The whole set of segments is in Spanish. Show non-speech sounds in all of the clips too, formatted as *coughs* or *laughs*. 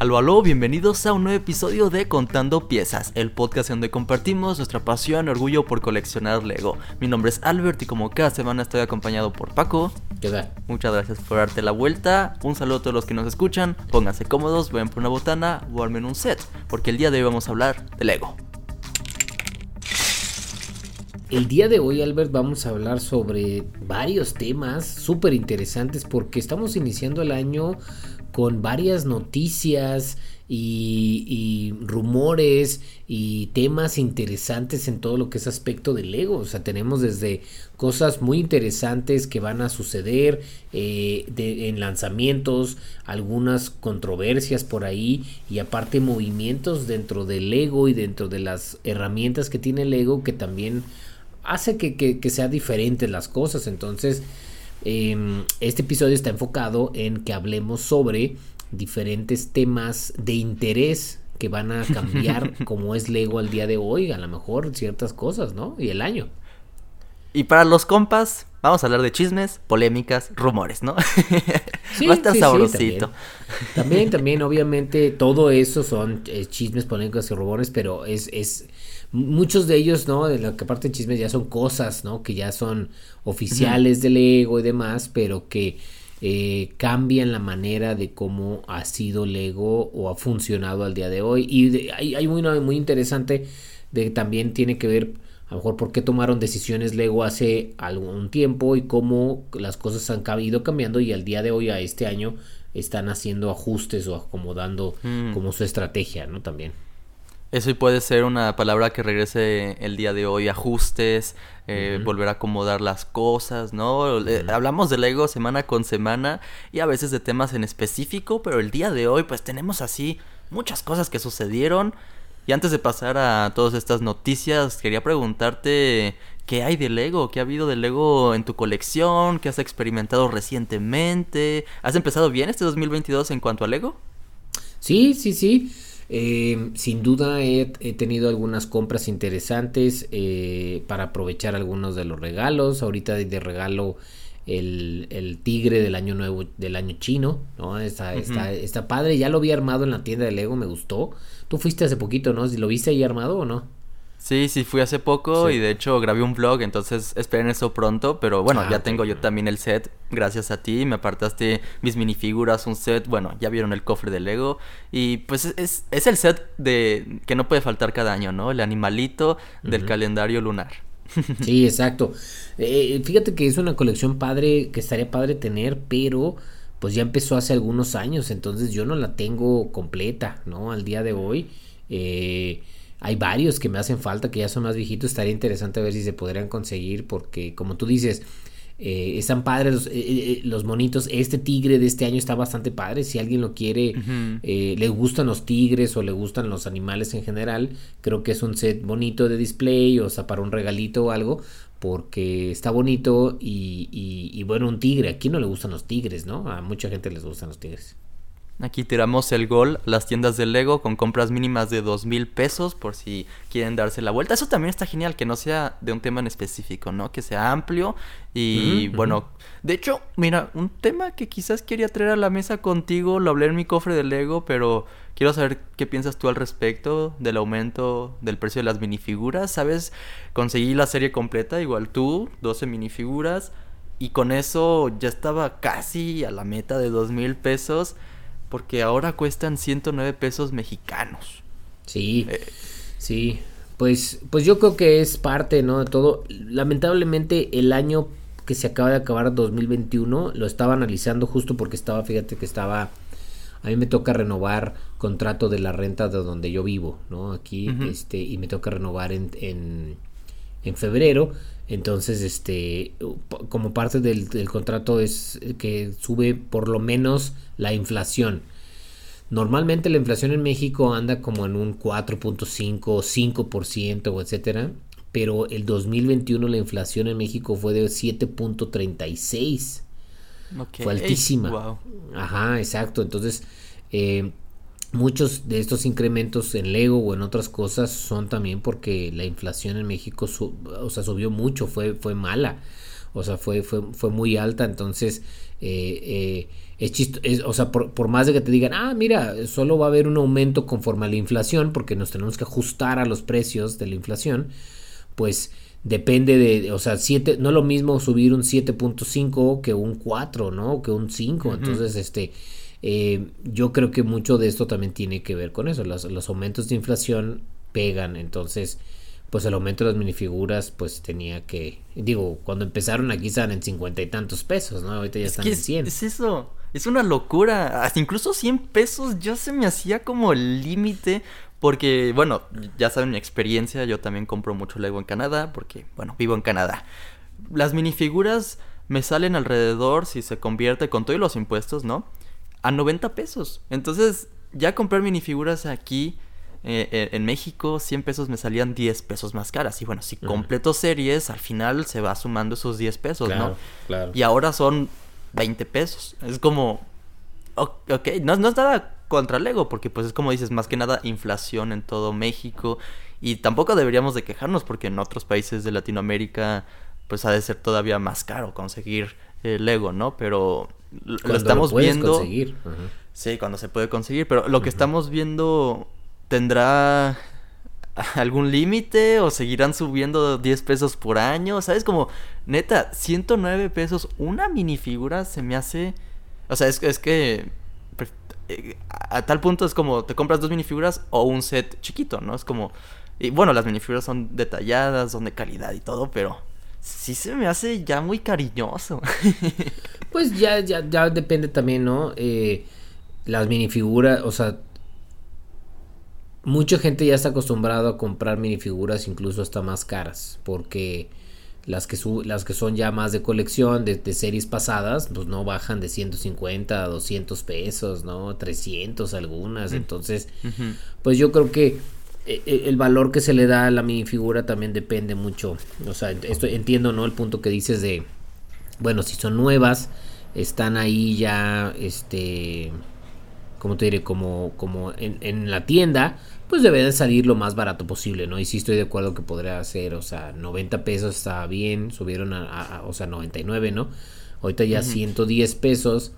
Aló, aló, bienvenidos a un nuevo episodio de Contando Piezas, el podcast donde compartimos nuestra pasión y orgullo por coleccionar Lego. Mi nombre es Albert y como cada semana estoy acompañado por Paco. ¿Qué tal? Muchas gracias por darte la vuelta. Un saludo a todos los que nos escuchan. Pónganse cómodos, vayan por una botana o armen un set, porque el día de hoy vamos a hablar de Lego. El día de hoy, Albert, vamos a hablar sobre varios temas súper interesantes porque estamos iniciando el año con varias noticias y, rumores y temas interesantes en todo lo que es aspecto del Lego. O sea, tenemos desde cosas muy interesantes que van a suceder eh, en lanzamientos, algunas controversias por ahí y aparte movimientos dentro del Lego y dentro de las herramientas que tiene Lego que también hace que, que, sea diferentes las cosas. Entonces, Em, este episodio está enfocado en que hablemos sobre diferentes temas de interés que van a *laughs* cambiar como es Lego al día de hoy, a lo mejor ciertas cosas, ¿no? Y el año. Y para los compas, vamos a hablar de chismes, polémicas, rumores, ¿no? *laughs* Sí, Va a estar sabrosito. también. también, obviamente, todo eso son eh, chismes, polémicas y rumores, pero es, es muchos de ellos, ¿no? De la que parte de chismes ya son cosas, ¿no? Que ya son oficiales del ego y demás, pero que eh, cambian la manera de cómo ha sido Lego o ha funcionado al día de hoy. Y hay, hay una muy interesante de también tiene que ver a lo mejor por qué tomaron decisiones Lego hace algún tiempo y cómo las cosas han ido cambiando y al día de hoy a este año están haciendo ajustes o acomodando mm. como su estrategia, ¿no? También. Eso puede ser una palabra que regrese el día de hoy, ajustes, eh, volver a acomodar las cosas, ¿no? Eh, hablamos del ego semana con semana y a veces de temas en específico, pero el día de hoy pues tenemos así muchas cosas que sucedieron. Y antes de pasar a todas estas noticias, quería preguntarte qué hay de Lego, qué ha habido de Lego en tu colección, qué has experimentado recientemente. ¿Has empezado bien este 2022 en cuanto a Lego? Sí, sí, sí. Eh, sin duda he, tenido algunas compras interesantes eh, para aprovechar algunos de los regalos. Ahorita de, regalo el, tigre del año nuevo, del año chino, ¿no? Está, está, padre. Ya lo vi armado en la tienda de Lego, me gustó. Tú fuiste hace poquito, ¿no? ¿Lo viste ahí armado o no? Sí, sí, fui hace poco y de hecho grabé un vlog, entonces esperen eso pronto, pero bueno, ah, ya tengo yo también el set, gracias a ti, me apartaste mis minifiguras, un set, bueno, ya vieron el cofre de Lego y pues es, es el set de que no puede faltar cada año, ¿no? El animalito del calendario lunar. *laughs* Sí, exacto. Eh, fíjate que es una colección padre, que estaría padre tener, pero pues ya empezó hace algunos años, entonces yo no la tengo completa, ¿no? Al día de hoy. Eh, hay varios que me hacen falta, que ya son más viejitos. Estaría interesante ver si se podrían conseguir, porque como tú dices, eh, están padres los, eh, eh, los, monitos. Este tigre de este año está bastante padre. Si alguien lo quiere, le gustan los tigres o le gustan los animales en general, creo que es un set bonito de display o sea, para un regalito o algo. Porque está bonito y, y, y bueno, un tigre. ¿A quién no le gustan los tigres, no? A mucha gente les gustan los tigres. Aquí tiramos el gol, las tiendas de Lego con compras mínimas de dos mil pesos por si quieren darse la vuelta. Eso también está genial, que no sea de un tema en específico, ¿no? Que sea amplio y bueno, de hecho, mira, un tema que quizás quería traer a la mesa contigo, lo hablé en mi cofre de Lego, pero quiero saber qué piensas tú al respecto del aumento del precio de las minifiguras. ¿Sabes? Conseguí la serie completa, igual tú, 12 minifiguras, y con eso ya estaba casi a la meta de dos mil pesos porque ahora cuestan 109 pesos mexicanos. Sí, eh, sí. Pues, pues yo creo que es parte, ¿no? De todo. Lamentablemente el año que se acaba de acabar 2021 lo estaba analizando justo porque estaba, fíjate que estaba... A mí me toca renovar contrato de la renta de donde yo vivo, ¿no? Aquí, este, y me toca renovar en, en, en febrero. Entonces, este, como parte del, contrato es que sube por lo menos la inflación. Normalmente la inflación en México anda como en un 4.5, 5% o etcétera, pero el 2021 la inflación en México fue de 7.36. Fue altísima. Ajá, exacto. Entonces, eh, Muchos de estos incrementos en Lego o en otras cosas son también porque la inflación en México o sea, subió mucho, fue, fue mala. o sea, fue, fue, fue muy alta, entonces eh, eh, es chisto, o sea, por, por, más de que te digan, ah, mira, solo va a haber un aumento conforme a la inflación, porque nos tenemos que ajustar a los precios de la inflación, pues depende de, o sea, siete, no es lo mismo subir un 7.5 que un 4, ¿no? Que un 5. Entonces, este, eh, yo creo que mucho de esto también tiene que ver con eso. Los, los, aumentos de inflación pegan. Entonces, pues el aumento de las minifiguras, pues tenía que, digo, cuando empezaron aquí estaban en cincuenta y tantos pesos, ¿no? Ahorita ya están en 100. Es eso. Es una locura. Hasta incluso 100 pesos ya se me hacía como el límite porque, bueno, ya saben mi experiencia, yo también compro mucho Lego en Canadá, porque, bueno, vivo en Canadá. Las minifiguras me salen alrededor, si se convierte con todos los impuestos, ¿no? A 90 pesos. Entonces, ya comprar minifiguras aquí eh, eh, en México, 100 pesos me salían 10 pesos más caras. Y bueno, si completo series, al final se va sumando esos 10 pesos, ¿no? Claro. Y ahora son 20 pesos. Es como, ok, no, no es nada contra Lego, porque pues es como dices, más que nada inflación en todo México. Y tampoco deberíamos de quejarnos, porque en otros países de Latinoamérica pues ha de ser todavía más caro conseguir Lego, ¿no? Pero lo estamos viendo... Conseguir. Sí, cuando se puede conseguir, pero lo que estamos viendo tendrá algún límite o seguirán subiendo 10 pesos por año, ¿sabes? Como, neta, 109 pesos, una minifigura se me hace... O sea, es, es que eh, a tal punto es como te compras dos minifiguras o un set chiquito, ¿no? Es como... Y bueno, las minifiguras son detalladas, son de calidad y todo, pero sí se me hace ya muy cariñoso. *laughs* pues ya, ya, ya depende también, ¿no? Eh, las minifiguras, o sea, mucha gente ya está acostumbrado a comprar minifiguras incluso hasta más caras, porque las que, las que son ya más de colección, de, series pasadas, pues no bajan de 150 a 200 pesos, ¿no? 300 algunas. Entonces, pues yo creo que el valor que se le da a la minifigura también depende mucho. O sea, esto, entiendo, ¿no? El punto que dices de, bueno, si son nuevas, están ahí ya, este, ¿cómo te diré? Como, como en, en la tienda, pues debe de salir lo más barato posible, ¿no? Y sí estoy de acuerdo que podría ser, o sea, 90 pesos está bien, subieron a, o sea, 99, ¿no? Ahorita ya 110 pesos.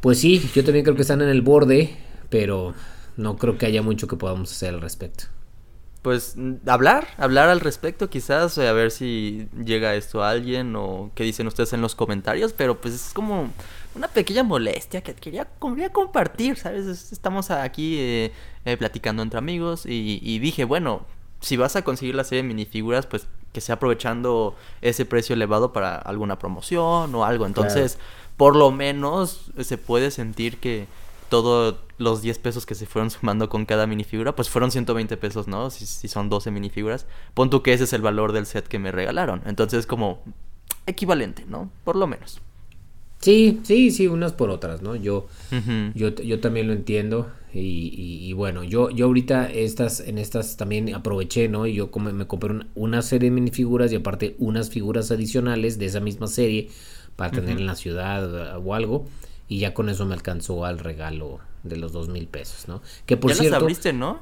Pues sí, yo también creo que están en el borde, pero no creo que haya mucho que podamos hacer al respecto. Pues hablar, hablar al respecto quizás, a ver si llega esto a alguien o qué dicen ustedes en los comentarios, pero pues es como una pequeña molestia que quería, compartir, ¿sabes? Estamos aquí eh, eh, platicando entre amigos y, dije, bueno, si vas a conseguir la serie de minifiguras, pues que sea aprovechando ese precio elevado para alguna promoción o algo. Entonces, por lo menos se puede sentir que todos los 10 pesos que se fueron *laughs* sumando con cada minifigura, pues fueron 120 pesos, ¿no? Si, si son 12 minifiguras. Pon tú que ese es el valor del set que me regalaron. Entonces, como equivalente, ¿no? Por lo menos. Sí, sí, sí, unas por otras, ¿no? Yo, yo, yo también lo entiendo y, y, bueno, yo, yo ahorita estas, en estas también aproveché, ¿no? Y yo me compré una, serie de minifiguras y aparte unas figuras adicionales de esa misma serie para tener en la ciudad o algo y ya con eso me alcanzó al regalo de los dos mil pesos, ¿no? Que por cierto, las abriste, ¿no?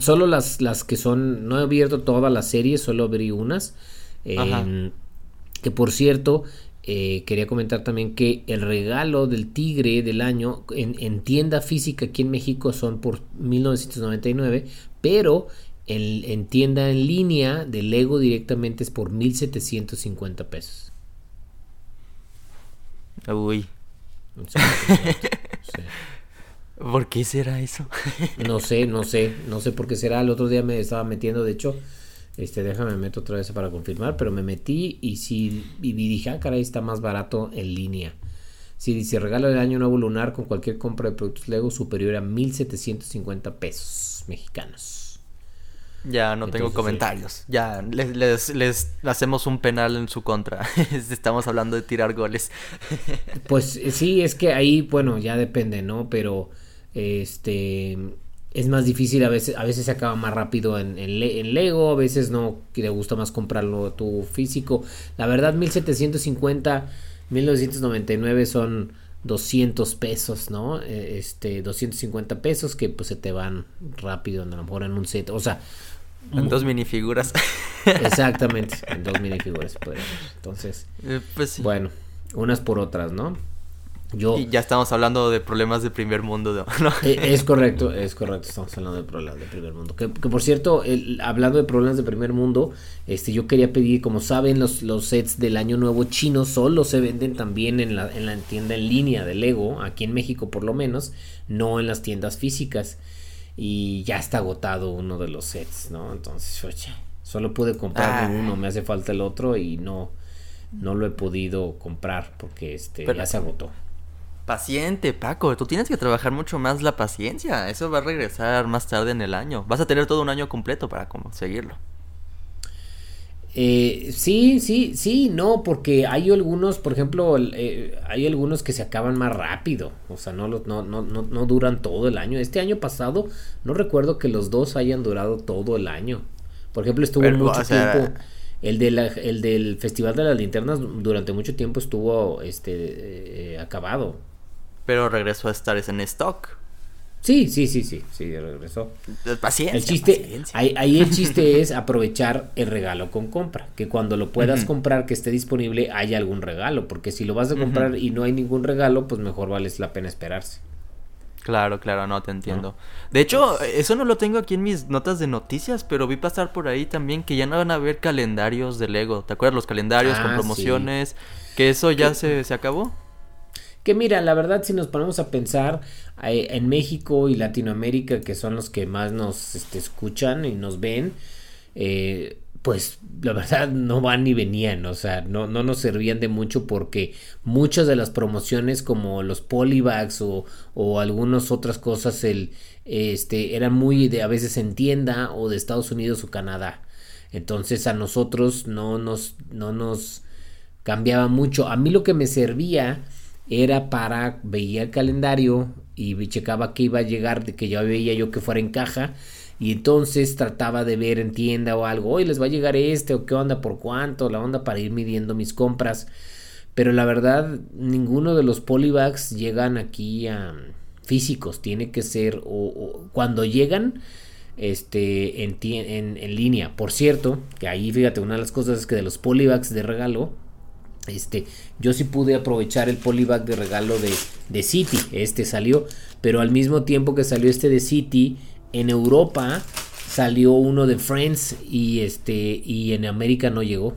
solo las, las que son, no he abierto toda la serie, solo abrí unas. Em, que por cierto, eh, quería comentar también que el regalo del tigre del año en, tienda física aquí en México son por 1999, pero en, en tienda en línea de Lego directamente es por 1750 pesos. Uy. *laughs* ¿Por qué será eso? no sé, no sé, no sé por qué será. El otro día me estaba metiendo, de hecho, este, déjame meto otra vez para confirmar, pero me metí y sí, y dije, ah, caray, está más barato en línea. Si dice regalo del año nuevo lunar con cualquier compra de productos Lego superior a 1750 pesos mexicanos. Ya no tengo comentarios. Ya les, les, hacemos un penal en su contra. *laughs* Estamos hablando de tirar goles. *laughs* pues eh, sí, es que ahí, bueno, ya depende, ¿no? Pero este es más difícil, a veces, a veces se acaba más rápido en, en, Lego, a veces no, que le gusta más comprarlo tu físico. La verdad, 1750, 1999 son 200 pesos, ¿no? E, este, 250 pesos que pues se te van rápido, a lo mejor en un set. O sea, *laughs* En dos minifiguras. Exactamente, en dos minifiguras. Entonces, eh, pues bueno, unas por otras, ¿no? Y ya estamos hablando de problemas de primer mundo. *laughs* Eh, es correcto, es correcto, estamos hablando de problemas de primer mundo. Que, por cierto, hablando de problemas de primer mundo, este, yo quería pedir, como saben, los, los sets del año nuevo chino solo se venden también en la, en la tienda en línea de Lego, aquí en México por lo menos, no en las tiendas físicas. Y ya está agotado uno de los sets, ¿no? Entonces, oye, solo pude comprar uno, me hace falta el otro y no, no lo he podido comprar porque este, ya se agotó. Paciente, Paco, tú tienes que trabajar mucho más la paciencia. Eso va a regresar más tarde en el año. Vas a tener todo un año completo para conseguirlo. Eh, sí, sí, sí, no, porque hay algunos, por ejemplo, eh, hay algunos que se acaban más rápido, o sea, no, no, no, no, duran todo el año. Este año pasado, no recuerdo que los dos hayan durado todo el año. Por ejemplo, estuvo mucho tiempo. El, de el del Festival de las Linternas durante mucho tiempo estuvo este, eh, acabado pero regresó a estar en stock. Sí, sí, sí, sí, sí, regresó. Paciencia. El chiste, Ahí, el chiste *laughs* es aprovechar el regalo con compra, que cuando lo puedas comprar, que esté disponible, haya algún regalo, porque si lo vas a comprar y no hay ningún regalo, pues mejor vale la pena esperarse. Claro, claro, no te entiendo. De hecho, eso no lo tengo aquí en mis notas de noticias, pero vi pasar por ahí también que ya no van a haber calendarios de Lego. ¿Te acuerdas los calendarios con ah, promociones? Que eso ya se, se acabó. Mira, la verdad, si nos ponemos a pensar eh, en México y Latinoamérica, que son los que más nos este, escuchan y nos ven, eh, pues la verdad *laughs* no van ni venían, o sea, no, no nos servían de mucho porque muchas de las promociones como los polybags o, o algunas otras cosas el, este, eran muy de a veces en tienda o de Estados Unidos o Canadá. Entonces a nosotros no nos, no nos cambiaba mucho. A mí lo que me servía era para, veía el calendario y checaba que iba a llegar, de que ya veía yo que fuera en caja, y entonces trataba de ver en tienda o algo, hoy les va a llegar este o qué onda, por cuánto, la onda para ir midiendo mis compras. Pero la verdad, ninguno de los polybags llegan aquí a físicos, tiene que ser, o, cuando llegan, este, en, en, en, línea. Por cierto, que ahí fíjate, una de las cosas es que de los polybags de regalo, este, yo sí pude aprovechar el polybag de regalo de, de City. Este salió, pero al mismo tiempo que salió este de City, en Europa salió uno de Friends y este y en América no llegó.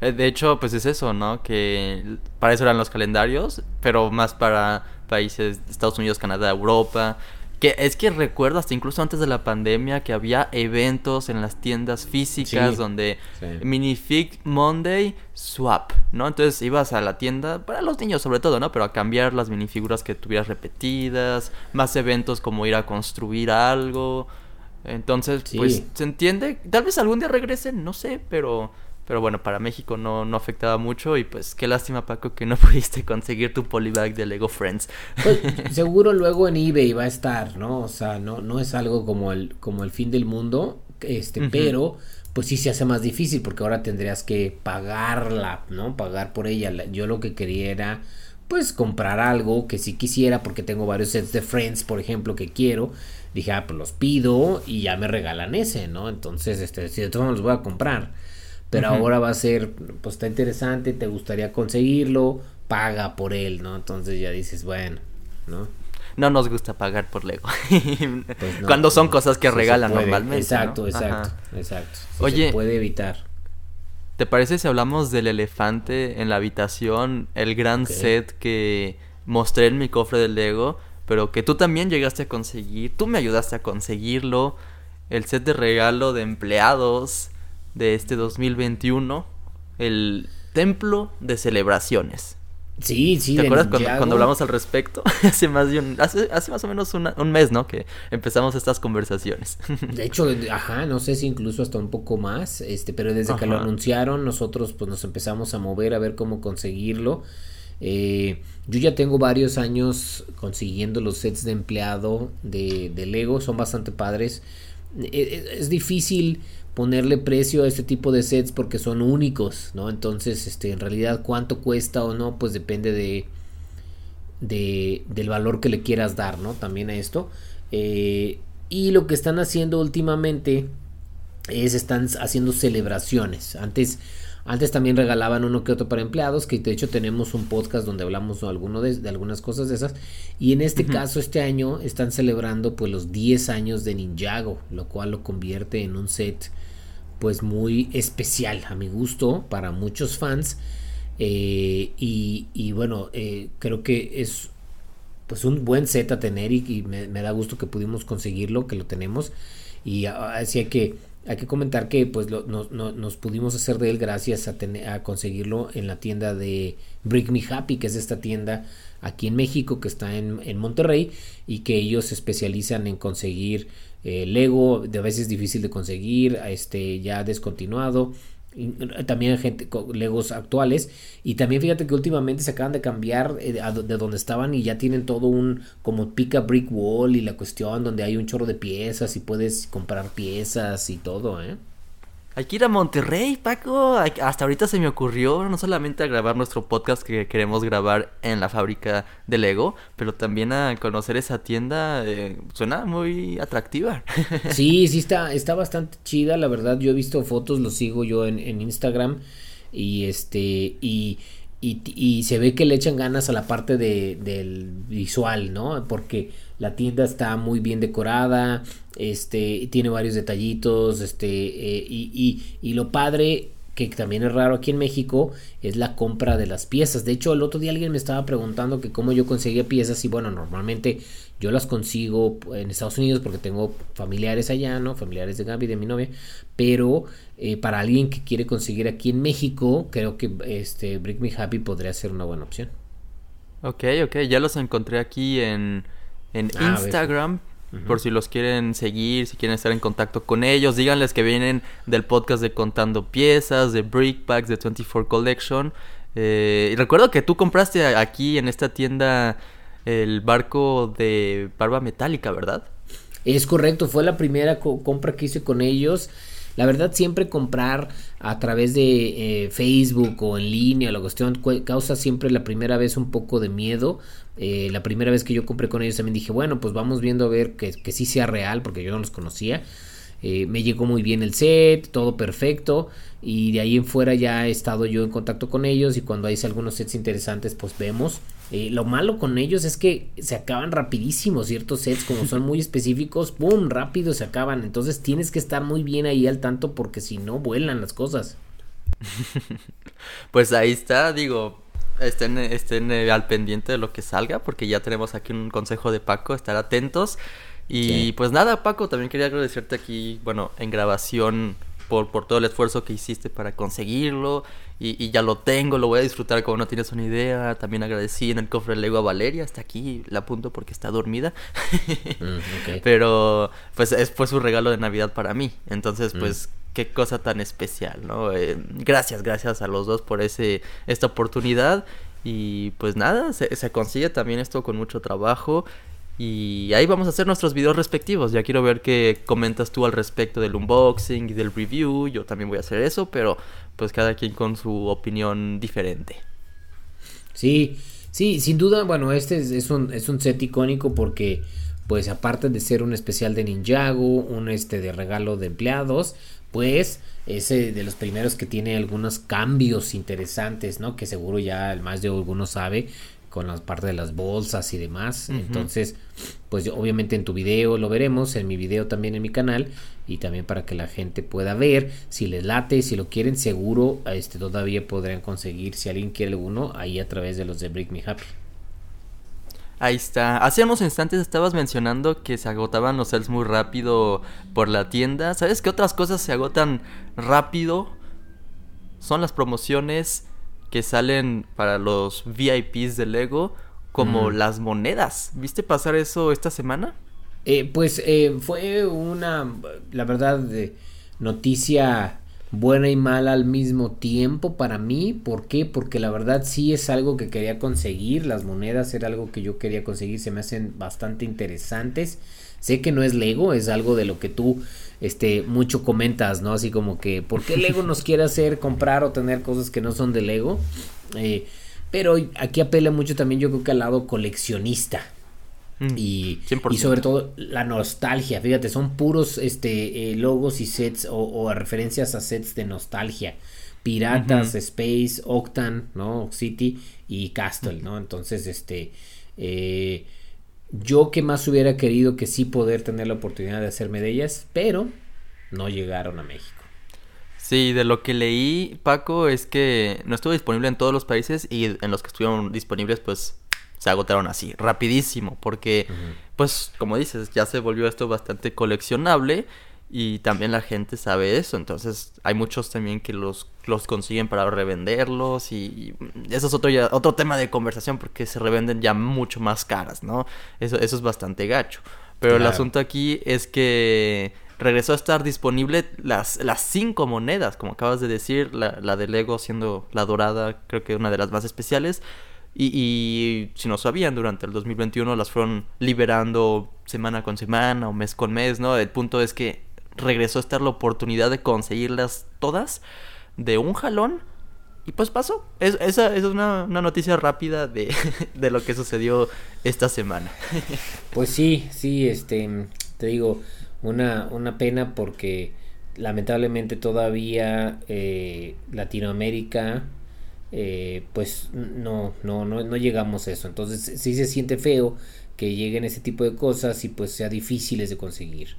Eh, de hecho, pues es eso, ¿no? Que para eso eran los calendarios, pero más para países Estados Unidos, Canadá, Europa. Que es que recuerdo hasta incluso antes de la pandemia que había eventos en las tiendas físicas donde Minifig Monday Swap, ¿no? Entonces ibas a la tienda, para los niños sobre todo, ¿no? Pero a cambiar las minifiguras que tuvieras repetidas, más eventos como ir a construir algo. Entonces, pues se entiende. Tal vez algún día regresen, no sé, pero pero bueno, para México no, no afectaba mucho y pues qué lástima Paco que no *laughs* pudiste conseguir tu polybag de Lego Friends. Pues, *laughs* seguro luego en eBay va a estar, ¿no? O sea, no, no es algo como el, como el fin del mundo, este, pero pues sí se hace más difícil porque ahora tendrías que pagarla, ¿no? Pagar por ella. Yo lo que quería era pues comprar algo que sí quisiera porque tengo varios sets de Friends, por ejemplo, que quiero. Dije, ah, pues los pido y ya me regalan ese, ¿no? Entonces, este, si de todos los voy a comprar pero ahora va a ser, pues está interesante, te gustaría conseguirlo, paga por él, ¿no? Entonces ya dices, bueno, ¿no? No nos gusta pagar por Lego. *laughs* Pues Cuando son cosas que regalan normalmente. Exacto, exacto, exacto. Oye, se puede evitar. ¿Te parece si hablamos del elefante en la habitación, el gran set que mostré en mi cofre de Lego, pero que tú también llegaste a conseguir? Tú me ayudaste a conseguirlo. El set de regalo de empleados de este 2021, el Templo de Celebraciones. Sí, sí. ¿Te acuerdas cuando, hablamos al respecto? *laughs* hace más de un, hace, más o menos un mes, ¿no? Que empezamos estas conversaciones. *laughs* de hecho, ajá, no sé si incluso hasta un poco más, este, pero desde que lo anunciaron, nosotros pues nos empezamos a mover a ver cómo conseguirlo. Eh, yo ya tengo varios años consiguiendo los sets de empleado de, de Lego, son bastante padres. E, e, es difícil ponerle precio a este tipo de sets porque son únicos, ¿no? Entonces, este, en realidad cuánto cuesta o no, pues depende de, de del valor que le quieras dar, ¿no? También a esto. Eh, Y lo que están haciendo últimamente es están haciendo celebraciones. Antes antes también regalaban uno que otro para empleados, que de hecho tenemos un podcast donde hablamos alguno de, algunas cosas de esas. Y en este caso, este año están celebrando pues los 10 años de Ninjago, lo cual lo convierte en un set pues muy especial a mi gusto para muchos fans. Eh, y, bueno, eh, creo que es pues un buen set a tener y, me, me, da gusto que pudimos conseguirlo, que lo tenemos. Y así que hay que comentar que pues nos pudimos hacer de él gracias a, a conseguirlo en la tienda de Brick Me Happy, que es esta tienda aquí en México que está en, en Monterrey y que ellos se especializan en conseguir eh, Lego, de veces difícil de conseguir, este ya descontinuado también gente Legos actuales y también fíjate que últimamente se acaban de cambiar eh, de donde estaban y ya tienen todo un como pica brick wall y la cuestión donde hay un chorro de piezas y puedes comprar piezas y todo, ¿eh? Hay que ir a Monterrey, Paco. Hasta ahorita se me ocurrió no solamente a grabar nuestro podcast que queremos grabar en la fábrica de Lego, pero también a conocer esa tienda. Eh, suena muy atractiva. *laughs* Sí, sí está, está bastante chida, la verdad. Yo he visto fotos, lo sigo yo en, en Instagram y este y y, se ve que le echan ganas a la parte de, del visual, ¿no? Porque la tienda está muy bien decorada, este, tiene varios detallitos, este, eh, y, y, y lo padre que también es raro aquí en México, es la compra de las piezas. De hecho, el otro día alguien me estaba preguntando que cómo yo conseguía piezas y bueno, normalmente yo las consigo en Estados Unidos porque tengo familiares allá, ¿no? Familiares de Gaby, de mi novia, pero eh, para alguien que quiere conseguir aquí en México, creo que este Brick Me Happy podría ser una buena opción. Ok, ok, ya los encontré aquí en, en ah, Instagram. Por si los quieren seguir, si quieren estar en contacto con ellos, díganles que vienen del podcast de Contando Piezas, de Brick Packs, de 24 Collection. Eh, y recuerdo que tú compraste aquí en esta tienda el barco de barba metálica, ¿verdad? Es correcto, fue la primera compra que hice con ellos. La verdad, siempre comprar a través de eh, Facebook o en línea, la cuestión causa siempre la primera vez un poco de miedo. Eh, la primera vez que yo compré con ellos también dije, bueno, pues vamos viendo a ver que, que sí sea real, porque yo no los conocía. Eh, me llegó muy bien el set, todo perfecto. Y de ahí en fuera ya he estado yo en contacto con ellos. Y cuando hay algunos sets interesantes, pues vemos. Eh, lo malo con ellos es que se acaban rapidísimo ciertos sets, como son muy específicos, ¡pum! rápido se acaban. Entonces tienes que estar muy bien ahí al tanto porque si no vuelan las cosas. *laughs* pues ahí está, digo, estén, estén eh, al pendiente de lo que salga porque ya tenemos aquí un consejo de Paco, estar atentos. Y pues nada, Paco, también quería agradecerte aquí, bueno, en grabación por, por todo el esfuerzo que hiciste para conseguirlo. Y, ya lo tengo, lo voy a disfrutar como no tienes una idea. También agradecí en el cofre Lego a Valeria, hasta aquí la apunto porque está dormida. Mm, *laughs* Pero pues es, fue su regalo de Navidad para mí. Entonces, pues mm. qué cosa tan especial, ¿no? Eh, gracias, gracias a los dos por ese, esta oportunidad. Y pues nada, se, se consigue también esto con mucho trabajo. Y ahí vamos a hacer nuestros videos respectivos. Ya quiero ver qué comentas tú al respecto del unboxing y del review. Yo también voy a hacer eso, pero pues cada quien con su opinión diferente. Sí, sí, sin duda, bueno, este es, un, es un set icónico porque pues aparte de ser un especial de Ninjago, un este de regalo de empleados, pues es de los primeros que tiene algunos cambios interesantes, ¿no? Que seguro ya el más de alguno sabe con la parte de las bolsas y demás. Entonces, pues obviamente en tu video lo veremos, en mi video también en mi canal y también para que la gente pueda ver si les late, si lo quieren seguro, este todavía podrán conseguir si alguien quiere alguno ahí a través de los de Break Me Happy. Ahí está. Hace unos instantes estabas mencionando que se agotaban los sales muy rápido por la tienda. ¿Sabes qué otras cosas se agotan rápido? Son las promociones que salen para los VIPs de Lego como las monedas. ¿Viste pasar eso esta semana? Eh, pues eh, fue una, la verdad, noticia buena y mala al mismo tiempo para mí. ¿Por qué? Porque la verdad sí es algo que quería conseguir. Las monedas era algo que yo quería conseguir. Se me hacen bastante interesantes. Sé que no es Lego, es algo de lo que tú este, mucho comentas, ¿no? Así como que, ¿por qué Lego nos *laughs* quiere hacer comprar o tener cosas que no son de Lego? Eh, pero aquí apela mucho también yo creo que al lado coleccionista. Mm, y, y, sobre todo la nostalgia, fíjate, son puros este, eh, logos y sets o, referencias a sets de nostalgia. Piratas, Space, Octan, ¿no? City y Castle, ¿no? Entonces, este... Eh, yo que más hubiera querido que sí poder tener la oportunidad de hacerme de ellas, pero no llegaron a México. Sí, de lo que leí, Paco, es que no estuvo disponible en todos los países y en los que estuvieron disponibles, pues se agotaron así, rapidísimo, porque, pues, como dices, ya se volvió esto bastante coleccionable y también la gente sabe eso, entonces hay muchos también que los, los consiguen para revenderlos y, eso es otro, ya, otro tema de conversación porque se revenden ya mucho más caras, ¿no? Eso, eso es bastante gacho. Pero el asunto aquí es que regresó a estar disponible las, las cinco monedas, como acabas de decir, la, la de Lego siendo la dorada, creo que una de las más especiales. Y, si no sabían, durante el 2021 las fueron liberando semana con semana o mes con mes, ¿no? El punto es que regresó a estar la oportunidad de conseguirlas todas de un jalón. Y pues pasó. Es, esa, es una, noticia rápida de, *laughs* de, lo que sucedió esta semana. *laughs* Pues sí, sí, este, te digo, una, una pena porque lamentablemente todavía eh, Latinoamérica eh, pues no, no, no, no llegamos a eso. Entonces sí se siente feo que lleguen ese tipo de cosas y pues sea difíciles de conseguir.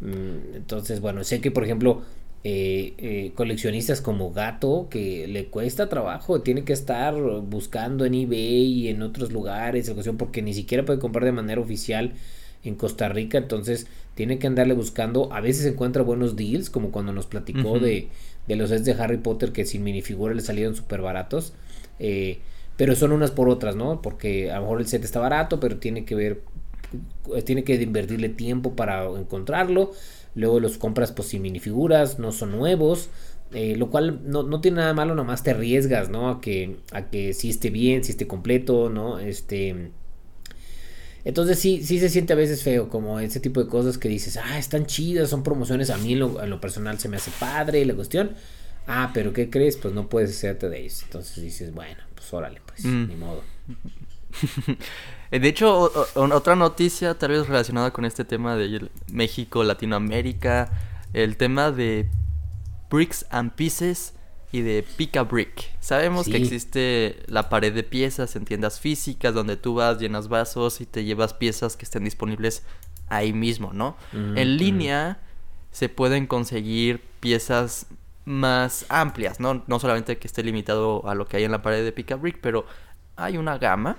Mm, entonces, bueno, sé que por ejemplo eh, eh, coleccionistas como Gato, que le cuesta trabajo, tiene que estar buscando en eBay y en otros lugares, porque ni siquiera puede comprar de manera oficial en Costa Rica, entonces tiene que andarle buscando, a veces encuentra buenos deals, como cuando nos platicó de, de, los sets de Harry Potter que sin minifigura le salieron súper baratos, eh, pero son unas por otras, ¿no? Porque a lo mejor el set está barato, pero tiene que ver tiene que invertirle tiempo para encontrarlo. Luego los compras pues sin minifiguras, no son nuevos. Eh, lo cual no, tiene nada malo, nomás te arriesgas, ¿no? A que, a que sí esté bien, si esté completo, ¿no? Este. Entonces sí, sí se siente a veces feo, como ese tipo de cosas que dices, ah, están chidas, son promociones, a mí en lo, personal se me hace padre la cuestión. Ah, pero ¿qué crees? Pues no puedes hacerte de ellos. Entonces dices, bueno, pues órale, pues, mm. ni modo. *laughs* Eh, de hecho, otra noticia tal vez relacionada con este tema de México, Latinoamérica, el tema de Bricks and Pieces y de Pick a Brick. Sabemos que existe la pared de piezas en tiendas físicas donde tú vas, llenas vasos y te llevas piezas que estén disponibles ahí mismo, ¿no? en línea se pueden conseguir piezas más amplias, ¿no? No solamente que esté limitado a lo que hay en la pared de Pick a Brick, pero hay una gama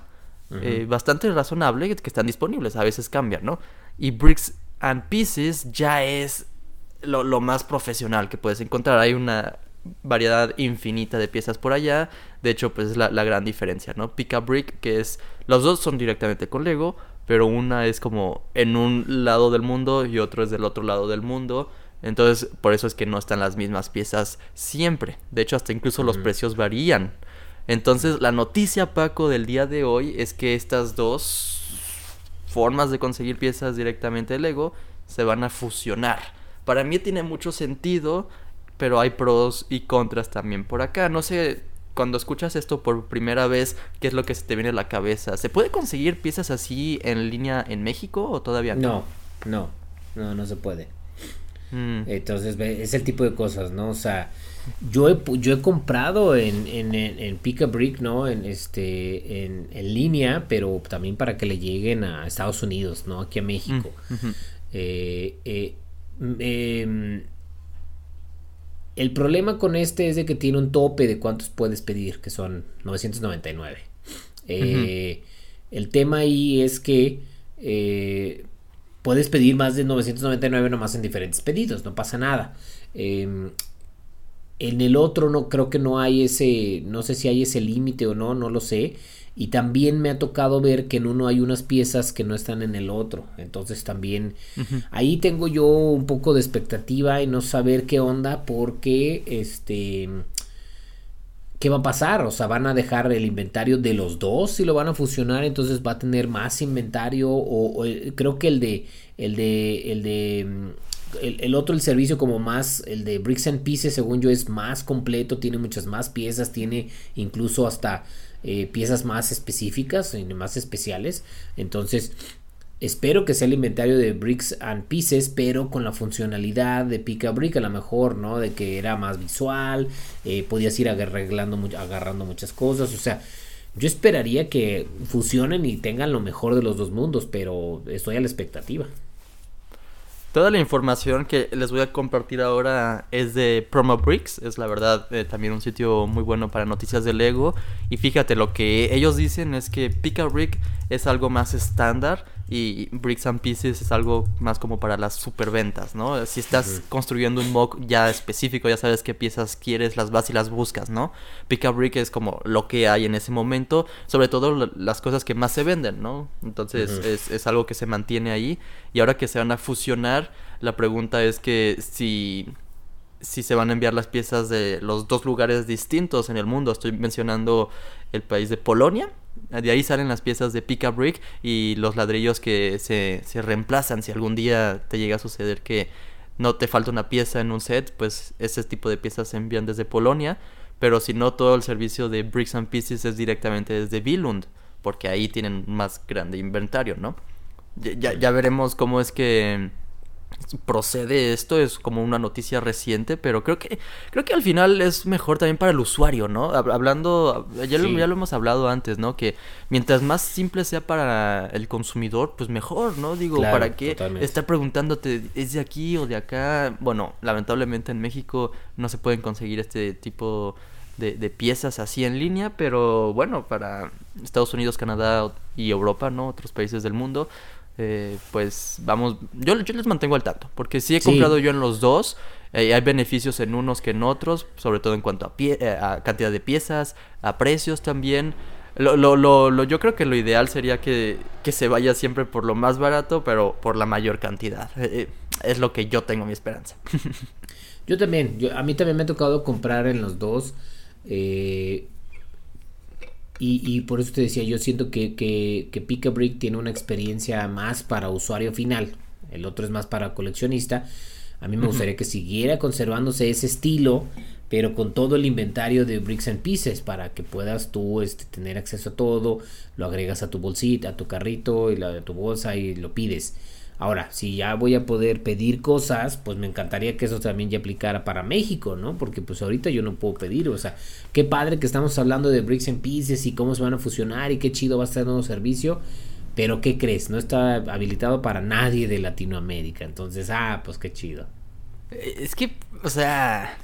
eh, bastante razonable que están disponibles. A veces cambian, ¿no? Y Bricks and Pieces ya es lo, más profesional que puedes encontrar. Hay una variedad infinita de piezas por allá. De hecho, pues es la, gran diferencia, ¿no? Pick a Brick, que es. Los dos son directamente con Lego, pero una es como en un lado del mundo y otro es del otro lado del mundo. Entonces, por eso es que no están las mismas piezas siempre. De hecho, hasta incluso los precios varían. Entonces, la noticia, Paco, del día de hoy es que estas dos formas de conseguir piezas directamente de Lego se van a fusionar. Para mí tiene mucho sentido, pero hay pros y contras también por acá. No sé, cuando escuchas esto por primera vez, ¿qué es lo que se te viene a la cabeza? ¿Se puede conseguir piezas así en línea en México o todavía no? No, no, no, no se puede. Mm. Entonces, es el tipo de cosas, ¿no? O sea, yo he, yo he comprado en, en, en, Pick a Brick, ¿no? En, este, en, línea, pero también para que le lleguen a Estados Unidos, ¿no? Aquí a México. Mm, eh, eh, em, el problema con este es de que tiene un tope de cuántos puedes pedir, que son 999. Eh, el tema ahí es que puedes pedir más de 999 nomás en diferentes pedidos, no pasa nada. Em, en el otro no creo que no hay ese, no sé si hay ese límite o no, no lo sé. Y también me ha tocado ver que en uno hay unas piezas que no están en el otro. Entonces también ahí tengo yo un poco de expectativa y no saber qué onda porque este ¿qué va a pasar? O sea, van a dejar el inventario de los dos y lo van a fusionar, entonces va a tener más inventario o, creo que el de el de el de mm, el, otro el servicio como más el de Bricks and Pieces según yo es más completo, tiene muchas más piezas, tiene incluso hasta eh, piezas más específicas y más especiales. Entonces, Espero que sea el inventario de Bricks and Pieces, pero con la funcionalidad de Pick a Brick, a lo mejor, ¿no? De que era más visual, eh, podías ir agarrando, agarrando muchas cosas, o sea, yo esperaría que fusionen y tengan lo mejor de los dos mundos, pero estoy a la expectativa. Toda la información que les voy a compartir ahora es de Promo Bricks. Es la verdad eh, también un sitio muy bueno para noticias de Lego. Y fíjate, lo que ellos dicen es que Pick a Brick es algo más estándar y Bricks and Pieces es algo más como para las superventas, ¿no? Si estás construyendo un mock ya específico, ya sabes qué piezas quieres, las vas y las buscas, ¿no? Pick a Brick es como lo que hay en ese momento, sobre todo las cosas que más se venden, ¿no? Entonces es, es, algo que se mantiene ahí y ahora que se van a fusionar, la pregunta es que si si se van a enviar las piezas de los dos lugares distintos en el mundo. Estoy mencionando el país de Polonia. De ahí salen las piezas de Pick Brick y los ladrillos que se, se reemplazan. Si algún día te llega a suceder que no te falta una pieza en un set, pues ese tipo de piezas se envían desde Polonia. Pero si no, todo el servicio de Bricks and Pieces es directamente desde Billund, porque ahí tienen más grande inventario, ¿no? Ya, ya veremos cómo es que procede esto es como una noticia reciente pero creo que creo que al final es mejor también para el usuario no hablando ya lo, ya lo hemos hablado antes no que mientras más simple sea para el consumidor pues mejor no digo para qué estar preguntándote es de aquí o de acá bueno lamentablemente en México no se pueden conseguir este tipo de, de, piezas así en línea, pero bueno, para Estados Unidos, Canadá y Europa, ¿no? Otros países del mundo, eh, pues vamos, yo, yo, les mantengo al tanto, porque sí he comprado yo en los dos, eh, hay beneficios en unos que en otros, sobre todo en cuanto a, pie, eh, a cantidad de piezas, a precios también. Lo, lo, lo, yo creo que lo ideal sería que, que, se vaya siempre por lo más barato, pero por la mayor cantidad. es lo que yo tengo mi esperanza. *laughs* yo también, yo, a mí también me ha tocado comprar en los dos. Eh, y, por eso te decía, yo siento que, que, que Pick a Brick tiene una experiencia más para usuario final. El otro es más para coleccionista. A mí me gustaría que siguiera conservándose ese estilo, pero con todo el inventario de Bricks and Pieces para que puedas tú este, tener acceso a todo. Lo agregas a tu bolsita, a tu carrito y la, a tu bolsa y lo pides. Ahora, si ya voy a poder pedir cosas, pues me encantaría que eso también ya aplicara para México, ¿no? Porque pues ahorita yo no puedo pedir, o sea, qué padre que estamos hablando de Bricks and Pieces y cómo se van a fusionar y qué chido va a estar el nuevo servicio, pero ¿qué crees? No está habilitado para nadie de Latinoamérica, entonces, ah, pues qué chido. Es que, o sea,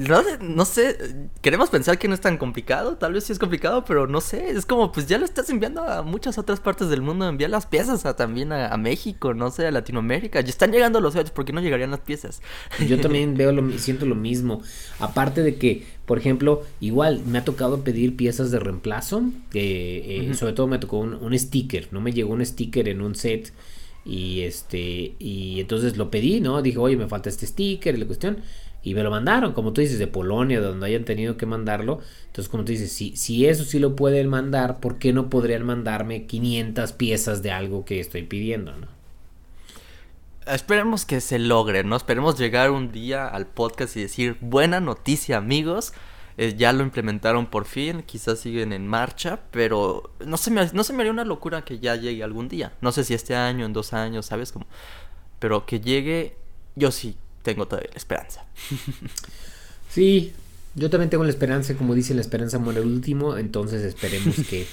no, no, sé, queremos pensar que no es tan complicado, tal vez sí es complicado, pero no sé, es como pues ya lo estás enviando a muchas otras partes del mundo, enviar las piezas a, también a, México, no sé, a Latinoamérica, ya están llegando los sets, ¿por qué no llegarían las piezas? Yo *laughs* también veo lo, siento lo mismo, aparte de que, por ejemplo, igual me ha tocado pedir piezas de reemplazo, eh, sobre todo me tocó un, un sticker, no me llegó un sticker en un set y este y entonces lo pedí, ¿no? Dije, oye, me falta este sticker y la cuestión y me lo mandaron, como tú dices, de Polonia, donde hayan tenido que mandarlo. Entonces, como tú dices, si, si eso sí lo pueden mandar, ¿por qué no podrían mandarme 500 piezas de algo que estoy pidiendo, no? Esperemos que se logre, ¿no? Esperemos llegar un día al podcast y decir, buena noticia, amigos. Eh, ya lo implementaron por fin, quizás siguen en marcha, pero no se, me, no se me haría una locura que ya llegue algún día. No sé si este año, en dos años, ¿sabes? Como, pero que llegue, yo sí tengo todavía la esperanza. *laughs* sí, yo también tengo la esperanza, como dice, la esperanza muere el último, entonces esperemos que,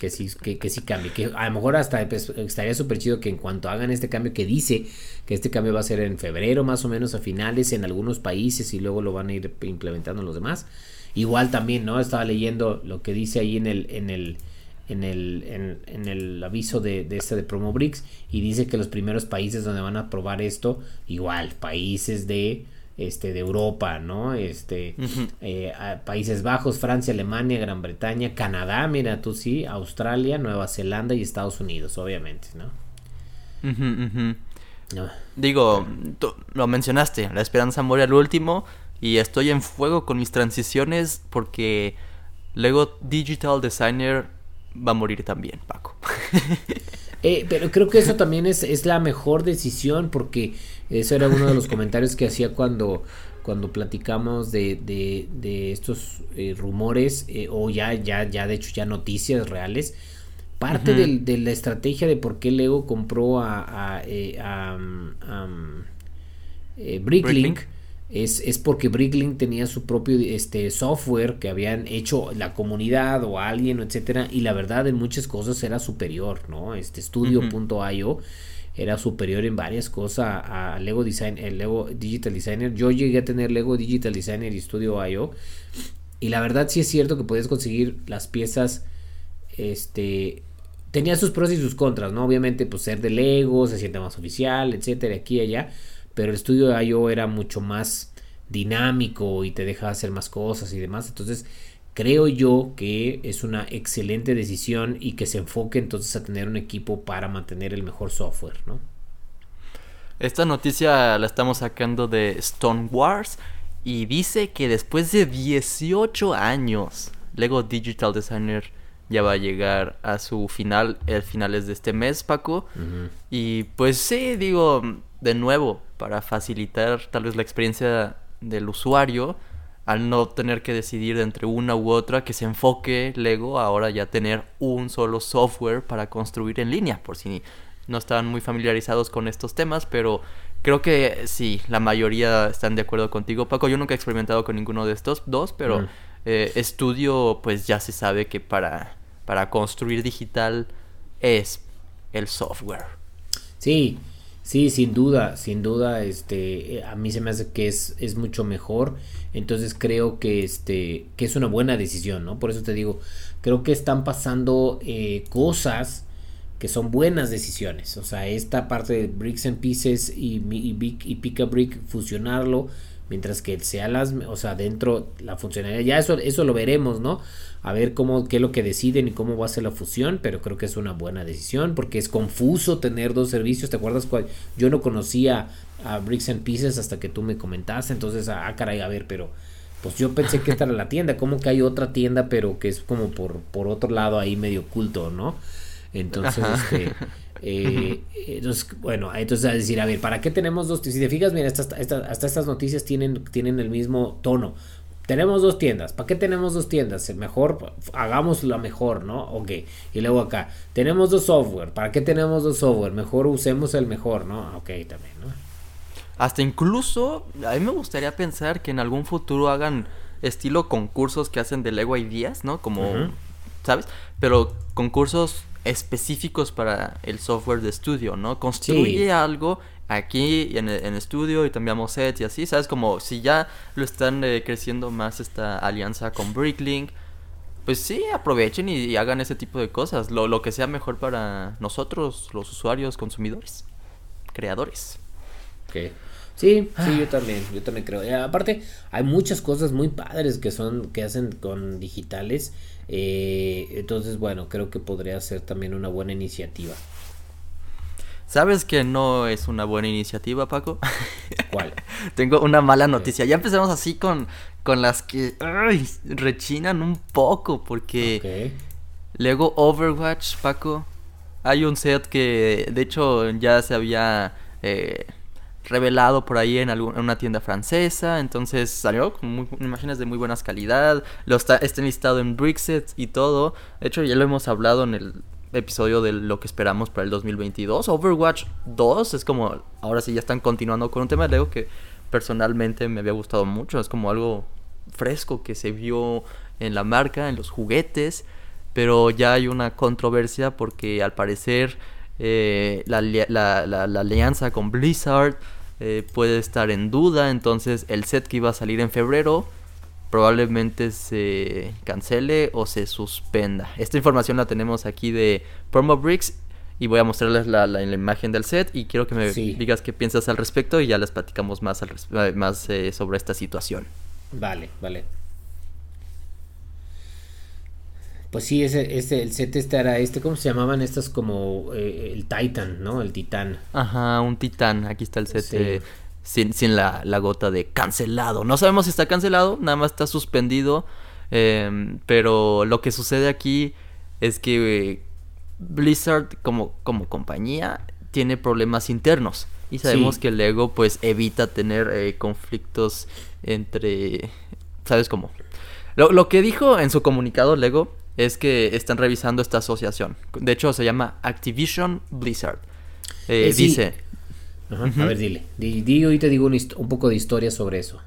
que sí, que, que, sí cambie. Que a lo mejor hasta pues, estaría súper chido que en cuanto hagan este cambio, que dice que este cambio va a ser en febrero más o menos a finales en algunos países y luego lo van a ir implementando en los demás. Igual también, ¿no? Estaba leyendo lo que dice ahí en el, en el, en el, en, el aviso de, de este de Promo Bricks y dice que los primeros países donde van a probar esto, igual, países de este de Europa, ¿no? Este eh, Países Bajos, Francia, Alemania, Gran Bretaña, Canadá, mira tú sí, Australia, Nueva Zelanda y Estados Unidos, obviamente, ¿no? Digo, tú lo mencionaste, la esperanza muere al último y estoy en fuego con mis transiciones porque Lego Digital Designer va a morir también, Paco. *laughs* Eh, pero creo que eso también es, es la mejor decisión porque eso era uno de los comentarios que hacía cuando, cuando platicamos de, de, de estos eh, rumores eh, o ya, ya, ya de hecho ya noticias reales. Parte de la estrategia de por qué Lego compró a, a, mm, eh, Bricklink, Es, es, porque Bricklink tenía su propio este, software que habían hecho la comunidad o alguien, etcétera, y la verdad en muchas cosas era superior, ¿no? Este Studio.io era superior en varias cosas a, Lego Design, el Lego Digital Designer. Yo llegué a tener Lego Digital Designer y Studio.io y la verdad sí es cierto que puedes conseguir las piezas este tenía sus pros y sus contras, ¿no? Obviamente, pues ser de Lego, se siente más oficial, etcétera, aquí y allá. Pero el estudio de I.O. era mucho más dinámico y te deja hacer más cosas y demás. Entonces, creo yo que es una excelente decisión y que se enfoque entonces a tener un equipo para mantener el mejor software, ¿no? Esta noticia la estamos sacando de Stone Wars y dice que después de 18 años, Lego Digital Designer ya va a llegar a su final, el finales de este mes, Paco. Y pues sí, digo, de nuevo, para facilitar tal vez la experiencia del usuario, al no tener que decidir entre una u otra, que se enfoque Lego ahora ya tener un solo software para construir en línea, por si no estaban muy familiarizados con estos temas, pero creo que sí, la mayoría están de acuerdo contigo, Paco. Yo nunca he experimentado con ninguno de estos dos, pero eh, estudio, pues ya se sabe que para, para construir digital es el software. Sí, sí, sin duda, sin duda, este, a mí se me hace que es, es mucho mejor. Entonces creo que este, que es una buena decisión, ¿no? Por eso te digo, creo que están pasando eh, cosas que son buenas decisiones. O sea, esta parte de Bricks and Pieces y, y, y Pick a Brick, fusionarlo mientras que sea las, o sea, dentro la funcionalidad, ya eso, eso lo veremos, ¿no? A ver cómo, qué es lo que deciden y cómo va a ser la fusión, pero creo que es una buena decisión porque es confuso tener dos servicios, ¿te acuerdas? Cuál? Yo no conocía a Bricks and Pieces hasta que tú me comentaste, entonces, ah, caray, a ver, pero pues yo pensé que esta era la tienda, como que hay otra tienda, pero que es como por, por otro lado ahí medio oculto, ¿no? Entonces, este eh, entonces, bueno, entonces a decir, a ver, ¿para qué tenemos dos? Si te fijas, mira, hasta, hasta estas noticias tienen, tienen el mismo tono. Tenemos dos tiendas. ¿Para qué tenemos dos tiendas? Mejor, hagamos la mejor, ¿no? Ok. Y luego acá, tenemos dos software. ¿Para qué tenemos dos software? Mejor usemos el mejor, ¿no? Ok, también, ¿no? Hasta incluso, a mí me gustaría pensar que en algún futuro hagan estilo concursos que hacen de Lego Ideas, ¿no? Como, ¿sabes? Pero concursos específicos para el software de estudio, ¿no? Construye algo aquí en el estudio y cambiamos sets y así, ¿sabes? Como si ya lo están eh, creciendo más esta alianza con Bricklink, pues sí, aprovechen y, hagan ese tipo de cosas, lo, lo, que sea mejor para nosotros, los usuarios, consumidores, creadores. Sí, sí, yo también, yo también creo. Eh, aparte, hay muchas cosas muy padres que son, que hacen con digitales eh, entonces, bueno, creo que podría ser también una buena iniciativa. ¿Sabes que no es una buena iniciativa, Paco? *laughs* ¿Cuál? *laughs* Tengo una mala noticia. Ya empezamos así con, con las que rechinan un poco porque luego Overwatch, Paco, hay un set que de hecho ya se había eh, revelado por ahí en, alguna, una tienda francesa. Entonces salió con imágenes de muy buenas calidad. Lo está, está listado en Brixet y todo. De hecho, ya lo hemos hablado en el episodio de lo que esperamos para el 2022. Overwatch 2 es como, ahora sí ya están continuando con un tema de Lego que personalmente me había gustado mucho. Es como algo fresco que se vio en la marca, en los juguetes. Pero ya hay una controversia porque al parecer eh, la, la, la, alianza con Blizzard eh, puede estar en duda. Entonces el set que iba a salir en febrero probablemente se cancele o se suspenda. Esta información la tenemos aquí de Promo Bricks y voy a mostrarles la, la, imagen del set y quiero que me digas qué piensas al respecto y ya les platicamos más, al, más eh, sobre esta situación. Vale, vale. Pues sí, ese, ese, el set este era este, ¿cómo se llamaban estas como eh, el Titan, ¿no? El Titán. Ajá, un Titán. Aquí está el set eh, sin, sin la, la, gota de cancelado. No sabemos si está cancelado, nada más está suspendido. Em, pero lo que sucede aquí es que eh, Blizzard como, como compañía tiene problemas internos. Y sabemos que Lego pues evita tener conflictos entre... ¿Sabes cómo? Lo, lo que dijo en su comunicado Lego es que están revisando esta asociación. De hecho, se llama Activision Blizzard. Eh, Eh, sí. Dice, Ajá, A ver, dile. Di, di, hoy te digo un, poco de historia sobre eso.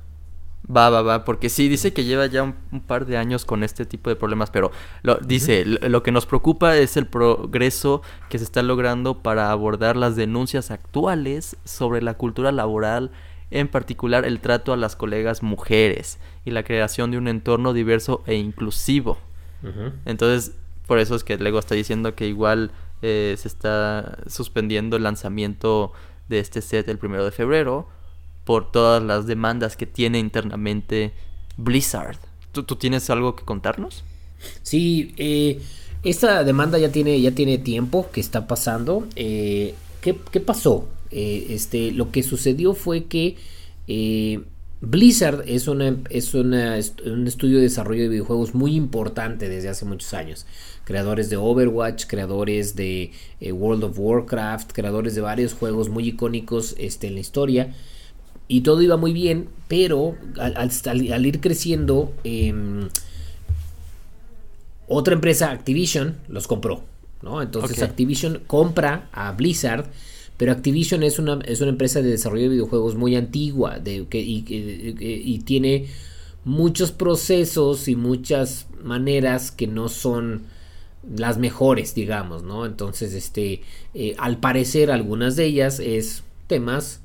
Va, va, va, porque sí, dice que lleva ya un, un par de años con este tipo de problemas, pero lo, dice, lo, lo que nos preocupa es el progreso que se está logrando para abordar las denuncias actuales sobre la cultura laboral, en particular el trato a las colegas mujeres y la creación de un entorno diverso e inclusivo. Entonces, por eso es que Lego está diciendo que igual eh, se está suspendiendo el lanzamiento de este set el primero de febrero por todas las demandas que tiene internamente Blizzard. ¿Tú, tú tienes algo que contarnos? Sí, eh, esta demanda ya tiene, ya tiene tiempo que está pasando. Eh, ¿qué, qué pasó? Eh, este, lo que sucedió fue que eh, Blizzard es, una, es una un estudio de desarrollo de videojuegos muy importante desde hace muchos años. Creadores de Overwatch, creadores de eh, World of Warcraft, creadores de varios juegos muy icónicos este, en la historia. Y todo iba muy bien, pero al, al- al ir creciendo, em, otra empresa, Activision, los compró. ¿no? Entonces. Activision compra a Blizzard, pero Activision es una, es una empresa de desarrollo de videojuegos muy antigua de, que, y, que- que- y tiene muchos procesos y muchas maneras que no son las mejores, digamos, ¿no? Entonces, este, eh, al parecer, algunas de ellas es temas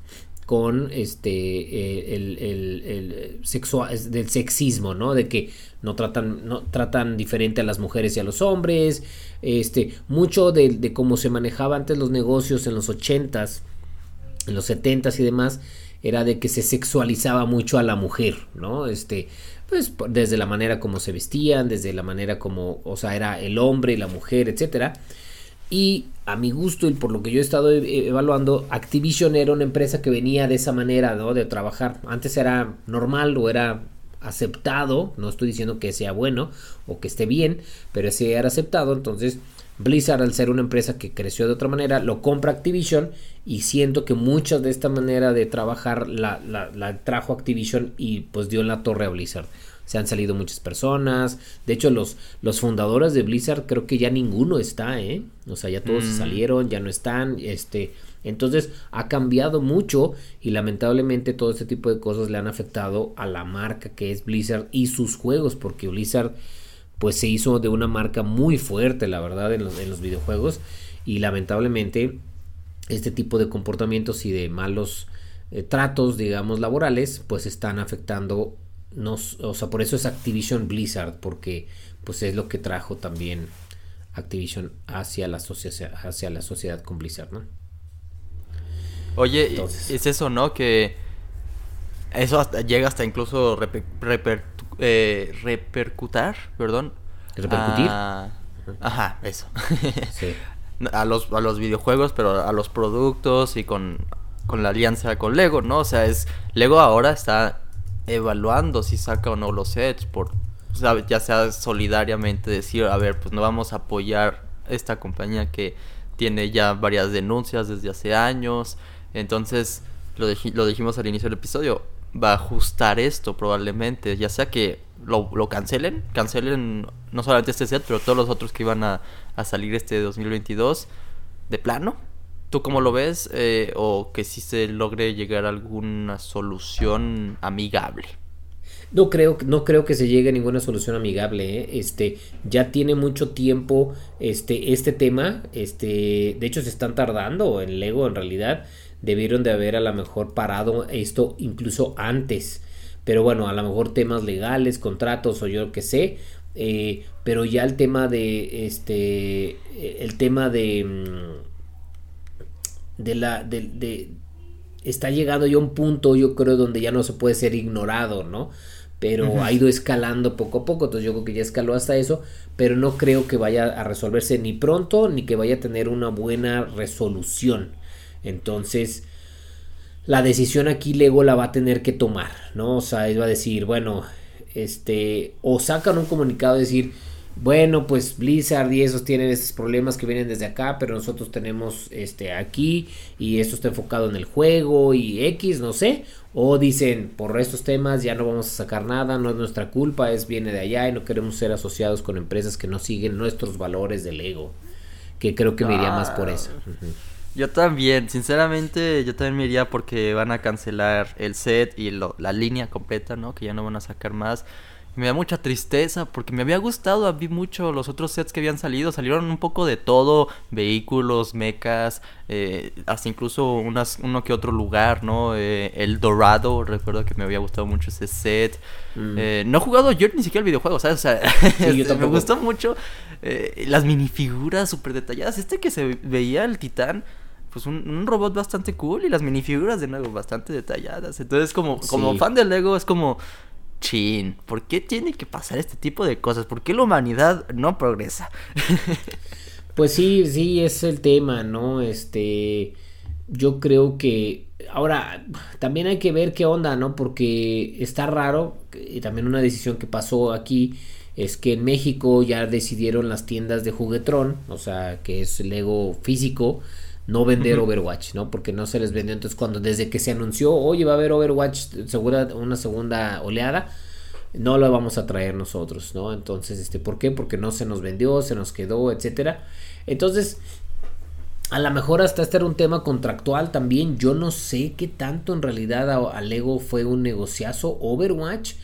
con este eh, el, el- el sexua- es del sexismo, ¿no? De que no tratan, no tratan diferente a las mujeres y a los hombres. Este, mucho de, de cómo se manejaba antes los negocios en los ochentas, en los setentas y demás, era de que se sexualizaba mucho a la mujer, ¿no? Este, pues desde la manera como se vestían, desde la manera como, o sea, era el hombre la mujer, etcétera. Y a mi gusto y por lo que yo he estado e- evaluando, Activision era una empresa que venía de esa manera, ¿no? De trabajar. Antes era normal o era aceptado, no estoy diciendo que sea bueno o que esté bien, pero sí era aceptado, entonces Blizzard al ser una empresa que creció de otra manera, lo compra Activision y siento que muchas de esta manera de trabajar la, la, la trajo Activision y pues dio en la torre a Blizzard. Se han salido muchas personas. De hecho, los, los fundadores de Blizzard creo que ya ninguno está, ¿eh? O sea, ya todos se Mm. salieron, ya no están. Este, entonces ha cambiado mucho y lamentablemente todo este tipo de cosas le han afectado a la marca que es Blizzard y sus juegos, porque Blizzard pues se hizo de una marca muy fuerte, la verdad, en los, en los videojuegos y lamentablemente este tipo de comportamientos y de malos eh, tratos, digamos, laborales, pues están afectando, nos, o sea, por eso es Activision Blizzard, porque pues es lo que trajo también Activision hacia la, hacia la sociedad con Blizzard, ¿no? Oye, Entonces. es eso, ¿no? Que eso hasta, llega hasta incluso reper- reper- eh, repercutar, perdón. ¿Repercutir? a- Ajá, eso. *laughs* Sí. a los, a los videojuegos, pero a los productos y con, con la alianza con Lego, ¿no? O sea, es Lego ahora está evaluando si saca o no los sets, por, o sea, ya sea solidariamente decir, a ver, pues no vamos a apoyar esta compañía que tiene ya varias denuncias desde hace años, entonces lo, lo dijimos al inicio del episodio, va a ajustar esto probablemente, ya sea que lo, lo cancelen, cancelen no solamente este set, pero todos los otros que iban a, a salir este 2022 de plano. ¿Tú cómo lo ves? Eh, o que si se logre llegar a alguna solución amigable. No creo, no creo que se llegue a ninguna solución amigable. ¿eh? Este, ya tiene mucho tiempo este, este tema. Este, de hecho, se están tardando en Lego, en realidad. Debieron de haber a lo mejor parado esto incluso antes. Pero bueno, a lo mejor temas legales, contratos o yo qué sé. eh, pero ya el tema de este. El tema de. mm, De la. De, de- está llegando ya un punto, yo creo, donde ya no se puede ser ignorado, ¿no? Pero ha ido escalando poco a poco, entonces yo creo que ya escaló hasta eso, pero no creo que vaya a resolverse ni pronto, ni que vaya a tener una buena resolución. Entonces, la decisión aquí Lego la va a tener que tomar, ¿no? O sea, él va a decir, bueno, este, o sacan un comunicado de decir, bueno, pues Blizzard y esos tienen estos problemas que vienen desde acá, pero nosotros tenemos este aquí y esto está enfocado en el juego y X, no sé. O dicen, por estos temas ya no vamos a sacar nada, no es nuestra culpa, es viene de allá y no queremos ser asociados con empresas que no siguen nuestros valores del ego. Que creo que me iría más por eso. Ah, yo también, sinceramente, yo también me iría porque van a cancelar el set y la línea completa, ¿no? Que ya no van a sacar más me da mucha tristeza porque me había gustado, vi mucho los otros sets que habían salido, salieron un poco de todo, vehículos, mechas, eh, hasta incluso unas, uno que otro lugar, ¿no? Eh, el Dorado, recuerdo que me había gustado mucho ese set. Mm. Eh, no he jugado yo ni siquiera el videojuego, ¿sabes? O sea, *laughs* este, me gustó mucho las minifiguras súper detalladas. Este que se veía el titán pues un, robot bastante cool y las minifiguras de nuevo bastante detalladas. Entonces como, como fan de Lego es como, chin, ¿por qué tiene que pasar este tipo de cosas? ¿Por qué la humanidad no progresa? *laughs* pues sí, sí, es el tema, ¿no? Este, yo creo que ahora también hay que ver qué onda, ¿no? Porque está raro, y también una decisión que pasó aquí es que en México ya decidieron las tiendas de juguetrón, o sea, que es Lego físico, no vender Overwatch, ¿no? Porque no se les vendió. Entonces, cuando desde que se anunció, oye, va a haber Overwatch, segura una segunda oleada, no lo vamos a traer nosotros, ¿no? Entonces, este, ¿por qué? Porque no se nos vendió, se nos quedó, etcétera. Entonces, a lo mejor hasta este era un tema contractual también. Yo no sé qué tanto en realidad a, Lego fue un negociazo Overwatch.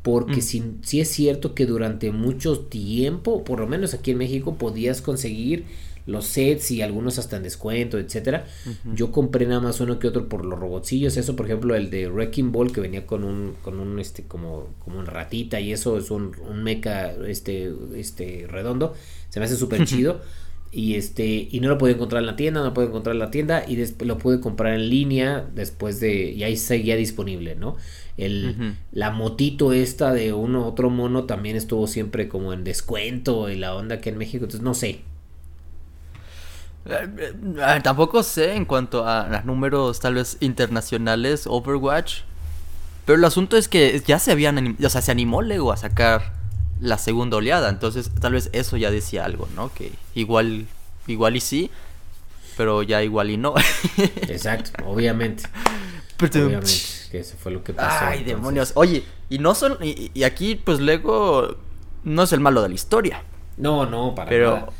Porque mm. sí es cierto que durante mucho tiempo, por lo menos aquí en México, podías conseguir los sets y algunos hasta en descuento, etcétera. Yo compré nada más uno que otro por los robotcillos. Eso, por ejemplo, el de Wrecking Ball que venía con un, con un este, como, como un ratita y eso es un, un mecha este, este redondo. Se me hace súper chido. Y este, y no lo pude encontrar en la tienda, no lo pude encontrar en la tienda, y lo pude comprar en línea después de. Y ahí seguía disponible, ¿no? El, La motito esta de uno otro mono también estuvo siempre como en descuento y la onda que en México. Entonces no sé, tampoco sé en cuanto a, números tal vez internacionales, Overwatch. Pero el asunto es que ya se habían, o sea, se animó Lego a sacar la segunda oleada. Entonces, tal vez eso ya decía algo, ¿no? Que igual, igual y sí, pero ya igual y no. *laughs* Exacto, obviamente. obviamente, que eso fue lo que pasó. Ay, demonios. Oye, y no son, y, aquí, pues Lego no es el malo de la historia. No, no, para pero,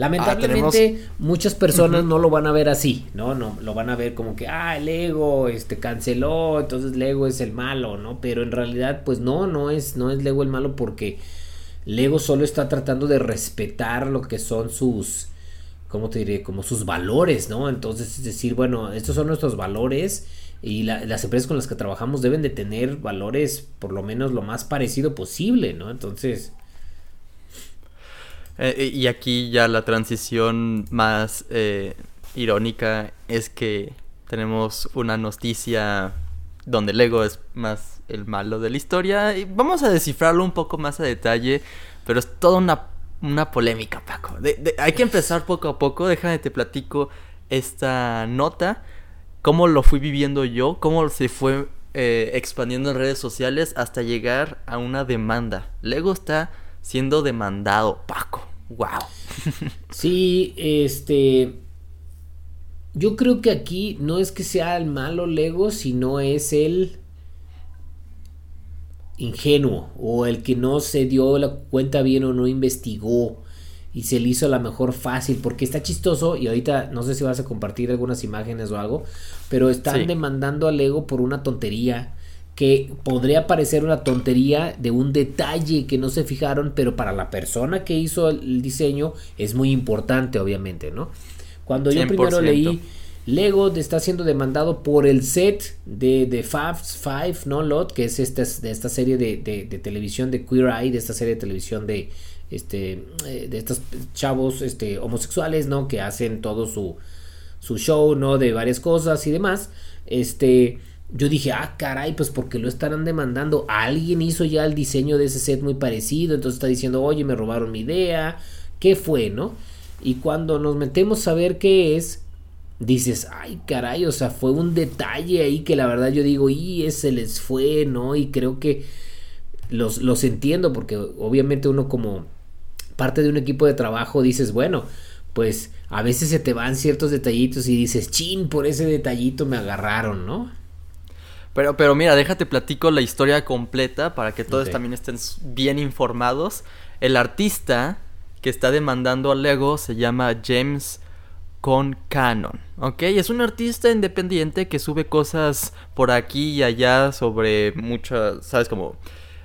Lamentablemente ah, muchas personas no lo van a ver así, ¿no? No, lo van a ver como que, ah, el ego, este, canceló, entonces Lego es el malo, ¿no? Pero en realidad, pues no, no es, no es Lego el malo porque Lego solo está tratando de respetar lo que son sus, ¿cómo te diré? Como sus valores, ¿no? Entonces es decir, bueno, estos son nuestros valores y las empresas con las que trabajamos deben de tener valores por lo menos lo más parecido posible, ¿no? Entonces eh, eh, y aquí ya la transición más eh, irónica es que tenemos una noticia donde Lego es más el malo de la historia. Y vamos a descifrarlo un poco más a detalle, pero es toda una, polémica, Paco. hay que empezar poco a poco. Déjame te platico esta nota, cómo lo fui viviendo yo, cómo se fue expandiendo en redes sociales hasta llegar a una demanda. Lego está siendo demandado, Paco. Wow. sí, este. Yo creo que aquí no es que sea el malo Lego, sino es el ingenuo o el que no se dio la cuenta bien o no investigó y se le hizo la mejor fácil porque está chistoso y ahorita no sé si vas a compartir algunas imágenes o algo, pero están demandando a Lego por una tontería que podría parecer una tontería de un detalle que no se fijaron, pero para la persona que hizo el diseño es muy importante, obviamente, ¿no? Cuando yo primero leí Lego está siendo demandado por el set de, de Fab Five, ¿no? Lot, que es esta, de esta serie de, de, televisión de Queer Eye, de esta serie de televisión de este eh, de estos chavos este homosexuales, ¿no? Que hacen todo su su show, ¿no? De varias cosas y demás. Este yo dije, ah, caray, pues porque lo estarán demandando. Alguien hizo ya el diseño de ese set muy parecido, entonces está diciendo, oye, me robaron mi idea. ¿Qué fue, no? Y cuando nos metemos a ver qué es, dices, ay, caray, o sea, fue un detalle ahí que la verdad yo digo, y ese les fue, ¿no? Y creo que los, los entiendo, porque obviamente uno como parte de un equipo de trabajo dices, bueno, pues a veces se te van ciertos detallitos y dices, chin, por ese detallito me agarraron, ¿no? Pero, pero mira, déjate platico la historia completa para que todos también estén bien informados. El artista que está demandando a Lego se llama James con Canon, ¿ok? Es un artista independiente que sube cosas por aquí y allá sobre muchas, ¿sabes? Como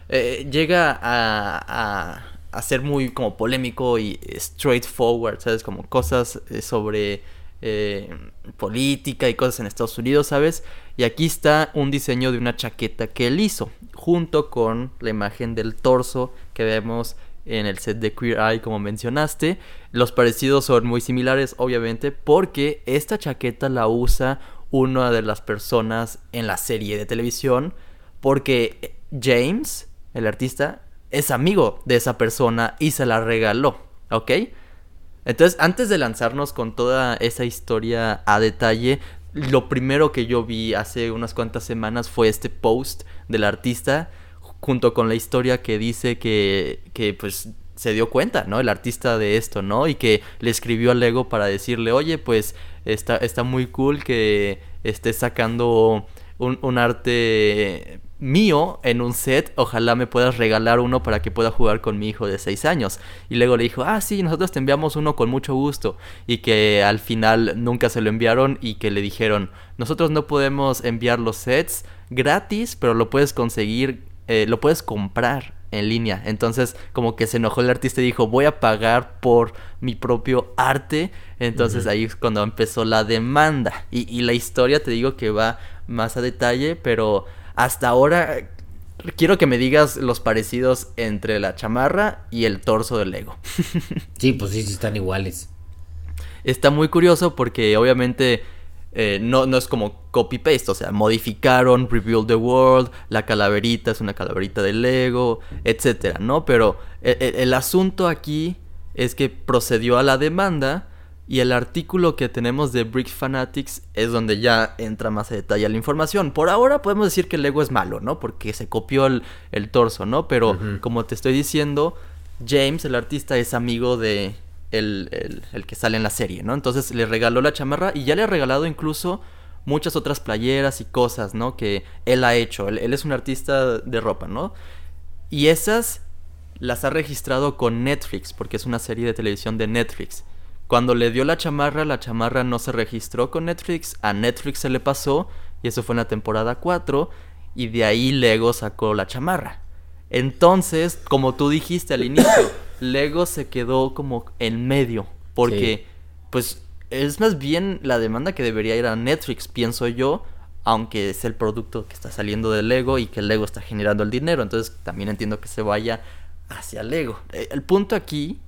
eh, llega a, a, ser muy como polémico y straightforward, ¿sabes? Como cosas eh, sobre eh, política y cosas en Estados Unidos, ¿sabes? Y aquí está un diseño de una chaqueta que él hizo, junto con la imagen del torso que vemos en el set de Queer Eye como mencionaste. Los parecidos son muy similares obviamente porque esta chaqueta la usa una de las personas en la serie de televisión porque James, el artista, es amigo de esa persona y se la regaló, ¿ok? Entonces, antes de lanzarnos con toda esa historia a detalle, lo primero que yo vi hace unas cuantas semanas fue este post del artista junto con la historia que dice que, que pues se dio cuenta, ¿no? El artista de esto, ¿no? Y que le escribió a Lego para decirle, oye, pues está, está muy cool que estés sacando un, un, arte mío en un set, ojalá me puedas regalar uno para que pueda jugar con mi hijo de 6 años. Y luego le dijo, ah, sí, nosotros te enviamos uno con mucho gusto. Y que al final nunca se lo enviaron y que le dijeron, nosotros no podemos enviar los sets gratis, pero lo puedes conseguir eh, lo puedes comprar en línea. Entonces, como que se enojó el artista y dijo, voy a pagar por mi propio arte. Entonces ahí es cuando empezó la demanda. Y, y, la historia te digo que va más a detalle, pero hasta ahora quiero que me digas los parecidos entre la chamarra y el torso del Lego. *laughs* sí, pues sí, sí están iguales. Está muy curioso porque obviamente eh, no, no es como copy-paste, o sea, modificaron Rebuild the World, la calaverita es una calaverita de Lego, etcétera, ¿no? Pero el, e, el, asunto aquí es que procedió a la demanda y el artículo que tenemos de Brick Fanatics es donde ya entra más a detalle la información. Por ahora podemos decir que el Lego es malo, ¿no? Porque se copió el, el torso, ¿no? Pero como te estoy diciendo, James, el artista, es amigo de, el, que sale en la serie, ¿no? Entonces le regaló la chamarra y ya le ha regalado incluso muchas otras playeras y cosas, ¿no? Que él ha hecho. Él, es un artista de ropa, ¿no? Y esas las ha registrado con Netflix, porque es una serie de televisión de Netflix. Cuando le dio la chamarra, la chamarra no se registró con Netflix, a Netflix se le pasó, y eso fue en la temporada 4, y de ahí Lego sacó la chamarra. Entonces, como tú dijiste al inicio, *coughs* Lego se quedó como en medio. Porque, pues, es más bien la demanda que debería ir a Netflix, pienso yo. Aunque es el producto que está saliendo de Lego y que Lego está generando el dinero. Entonces también entiendo que se vaya hacia Lego. Eh, el punto aquí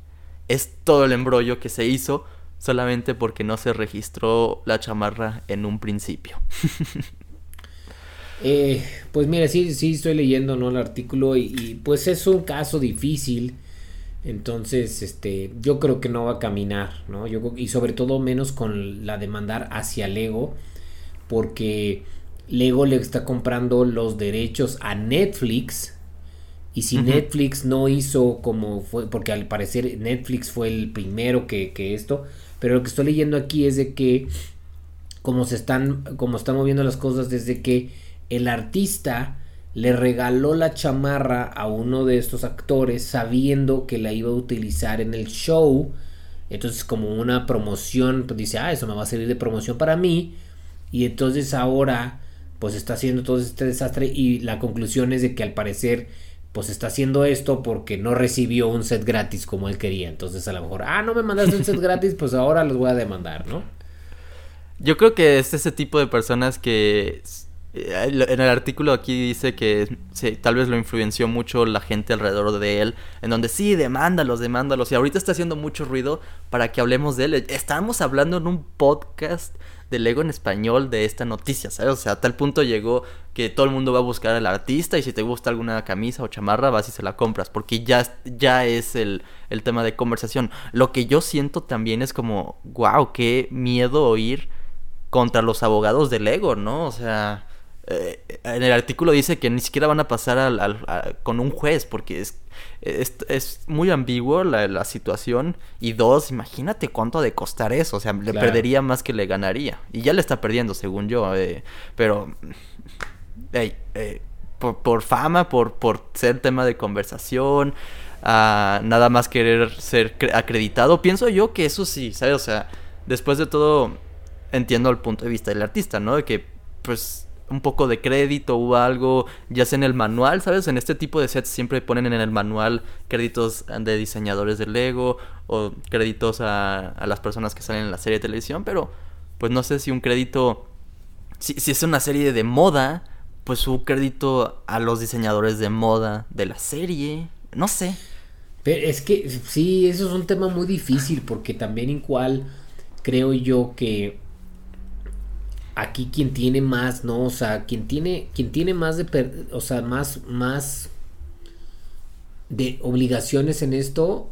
es todo el embrollo que se hizo solamente porque no se registró la chamarra en un principio. *laughs* eh, pues mira, sí, sí estoy leyendo ¿no? el artículo y, pues es un caso difícil entonces, este, yo creo que no va a caminar, ¿no? Y sobre todo menos con la demandar hacia Lego, porque Lego le está comprando los derechos a Netflix. Y si Netflix no hizo como fue, porque al parecer Netflix fue el primero que, que esto, pero lo que estoy leyendo aquí es de que como se están, como están moviendo las cosas desde que el artista le regaló la chamarra a uno de estos actores sabiendo que la iba a utilizar en el show. Entonces como una promoción, pues dice, ah, eso me va a servir de promoción para mí. Y entonces ahora pues está haciendo todo este desastre y la conclusión es de que al parecer pues está haciendo esto porque no recibió un set gratis como él quería. Entonces a lo mejor, ah, no me mandaste un set gratis, pues ahora los voy a demandar, ¿no? Yo creo que es ese tipo de personas que eh, en el artículo aquí dice que tal vez lo influenció mucho la gente alrededor de él, en donde sí, demándalos, demándalos. Y ahorita está haciendo mucho ruido para que hablemos de él. Estábamos hablando en un podcast de Lego en español de esta noticia, ¿sabes? O sea, a tal punto llegó que todo el mundo va a buscar al artista y si te gusta alguna camisa o chamarra, vas y se la compras, porque ya, ya es el, el tema de conversación. Lo que yo siento también es como, wow, qué miedo oír contra los abogados de Lego, ¿no? O sea eh, en el artículo dice que ni siquiera van a pasar al, con un juez porque es, es, muy ambiguo la, situación. Y dos, imagínate cuánto ha de costar eso. O sea, le perdería más que le ganaría. Y ya le está perdiendo, según yo. Eh, pero, eh, por, fama, por, por ser tema de conversación, a nada más querer ser acreditado, pienso yo que eso sí, ¿sabes? O sea, después de todo, entiendo el punto de vista del artista, ¿no? De que, pues un poco de crédito o algo, ya sea en el manual, ¿sabes? En este tipo de sets siempre ponen en el manual créditos de diseñadores de Lego o créditos a, a las personas que salen en la serie de televisión, pero pues no sé si un crédito, si, si es una serie de moda, pues un crédito a los diseñadores de moda de la serie, no sé. Pero es que sí, eso es un tema muy difícil porque también igual creo yo que aquí quien tiene más, ¿no? O sea, quien tiene, quien tiene más de, o sea, más, más de obligaciones en esto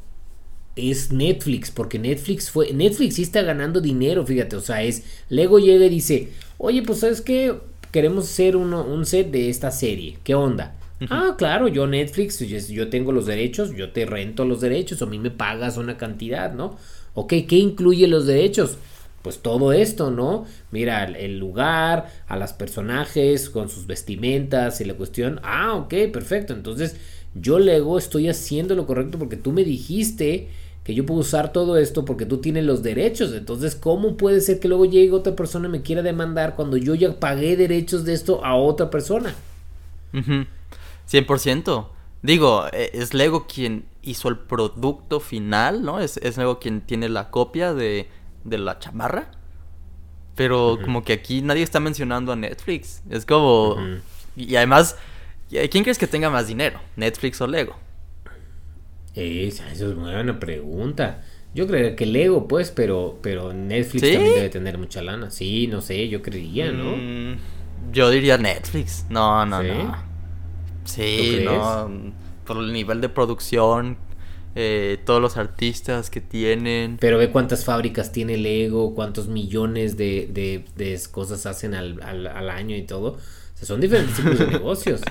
es Netflix, porque Netflix fue, Netflix sí está ganando dinero, fíjate, o sea, es, Lego llega y dice, oye, pues sabes que queremos hacer uno, un set de esta serie, ¿qué onda? Ah, claro, yo Netflix, yo, tengo los derechos, yo te rento los derechos, a mí me pagas una cantidad, ¿no? Ok, ¿qué incluye los derechos? Pues todo esto, ¿no? Mira el lugar, a las personajes con sus vestimentas y la cuestión. Ah, ok, perfecto. Entonces yo Lego estoy haciendo lo correcto porque tú me dijiste que yo puedo usar todo esto porque tú tienes los derechos. Entonces, ¿cómo puede ser que luego llegue otra persona y me quiera demandar cuando yo ya pagué derechos de esto a otra persona? 100%. Digo, e, es Lego quien hizo el producto final, ¿no? Es, es Lego quien tiene la copia de, de la chamarra. Pero como que aquí nadie está mencionando a Netflix. Es como... Y además, ¿quién crees que tenga más dinero? ¿Netflix o Lego? Esa, eso es una buena pregunta. Yo creo que Lego, pues, pero, pero Netflix también debe tener mucha lana. Sí, no sé, yo creía, ¿no? Mm, yo diría Netflix. No, no, no. Sí, no. Por el nivel de producción eh, todos los artistas que tienen. Pero ve cuántas fábricas tiene Lego, cuántos millones de, de, cosas hacen al, al, año y todo. O sea, son diferentes tipos de *laughs* negocios.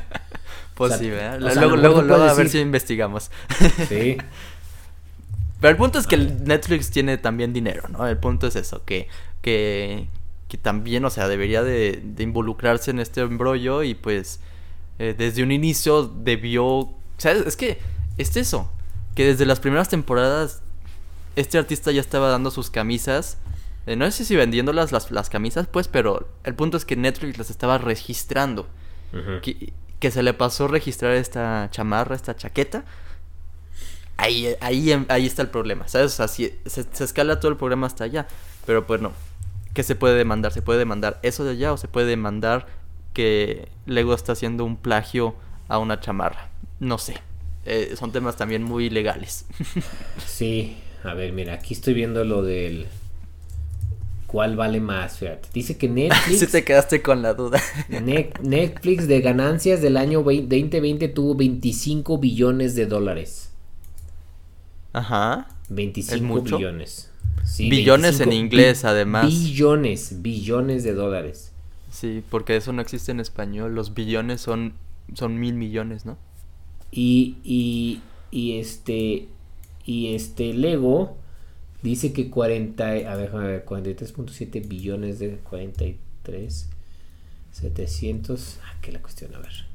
Pues sí, ¿verdad? luego, luego, luego a ver si investigamos. Sí. *laughs* Pero el punto es que Netflix tiene también dinero, ¿no? El punto es eso, que, que, que también, o sea, debería de, de involucrarse en este embrollo y pues eh, desde un inicio debió... ¿Sabes? Es que es eso que desde las primeras temporadas este artista ya estaba dando sus camisas. Eh, no sé si vendiéndolas las, las camisas, pues, pero el punto es que Netflix las estaba registrando. que, se le pasó registrar esta chamarra, esta chaqueta. Ahí, ahí, ahí está el problema, ¿sabes? O sea, se, se, escala todo el programa hasta allá. Pero pues no. ¿Qué se puede demandar? ¿Se puede demandar eso de allá o se puede demandar que Lego está haciendo un plagio a una chamarra? No sé. Eh, son temas también muy legales. sí, a ver, mira, aquí estoy viendo lo del... ¿Cuál vale más? Fíjate. Dice que *laughs* Netflix... si te quedaste con la duda. Netflix de ganancias del año 2020 tuvo 25 billones de dólares. Ajá. 25 billones. billones en inglés, además. Billones, billones de dólares. Sí, porque eso no existe en español. Los billones son, son mil millones, ¿no? Y, y, y este, y este Lego dice que 40, a ver, a ver 43.7 billones de 43, 700, ah, que la cuestión, a ver.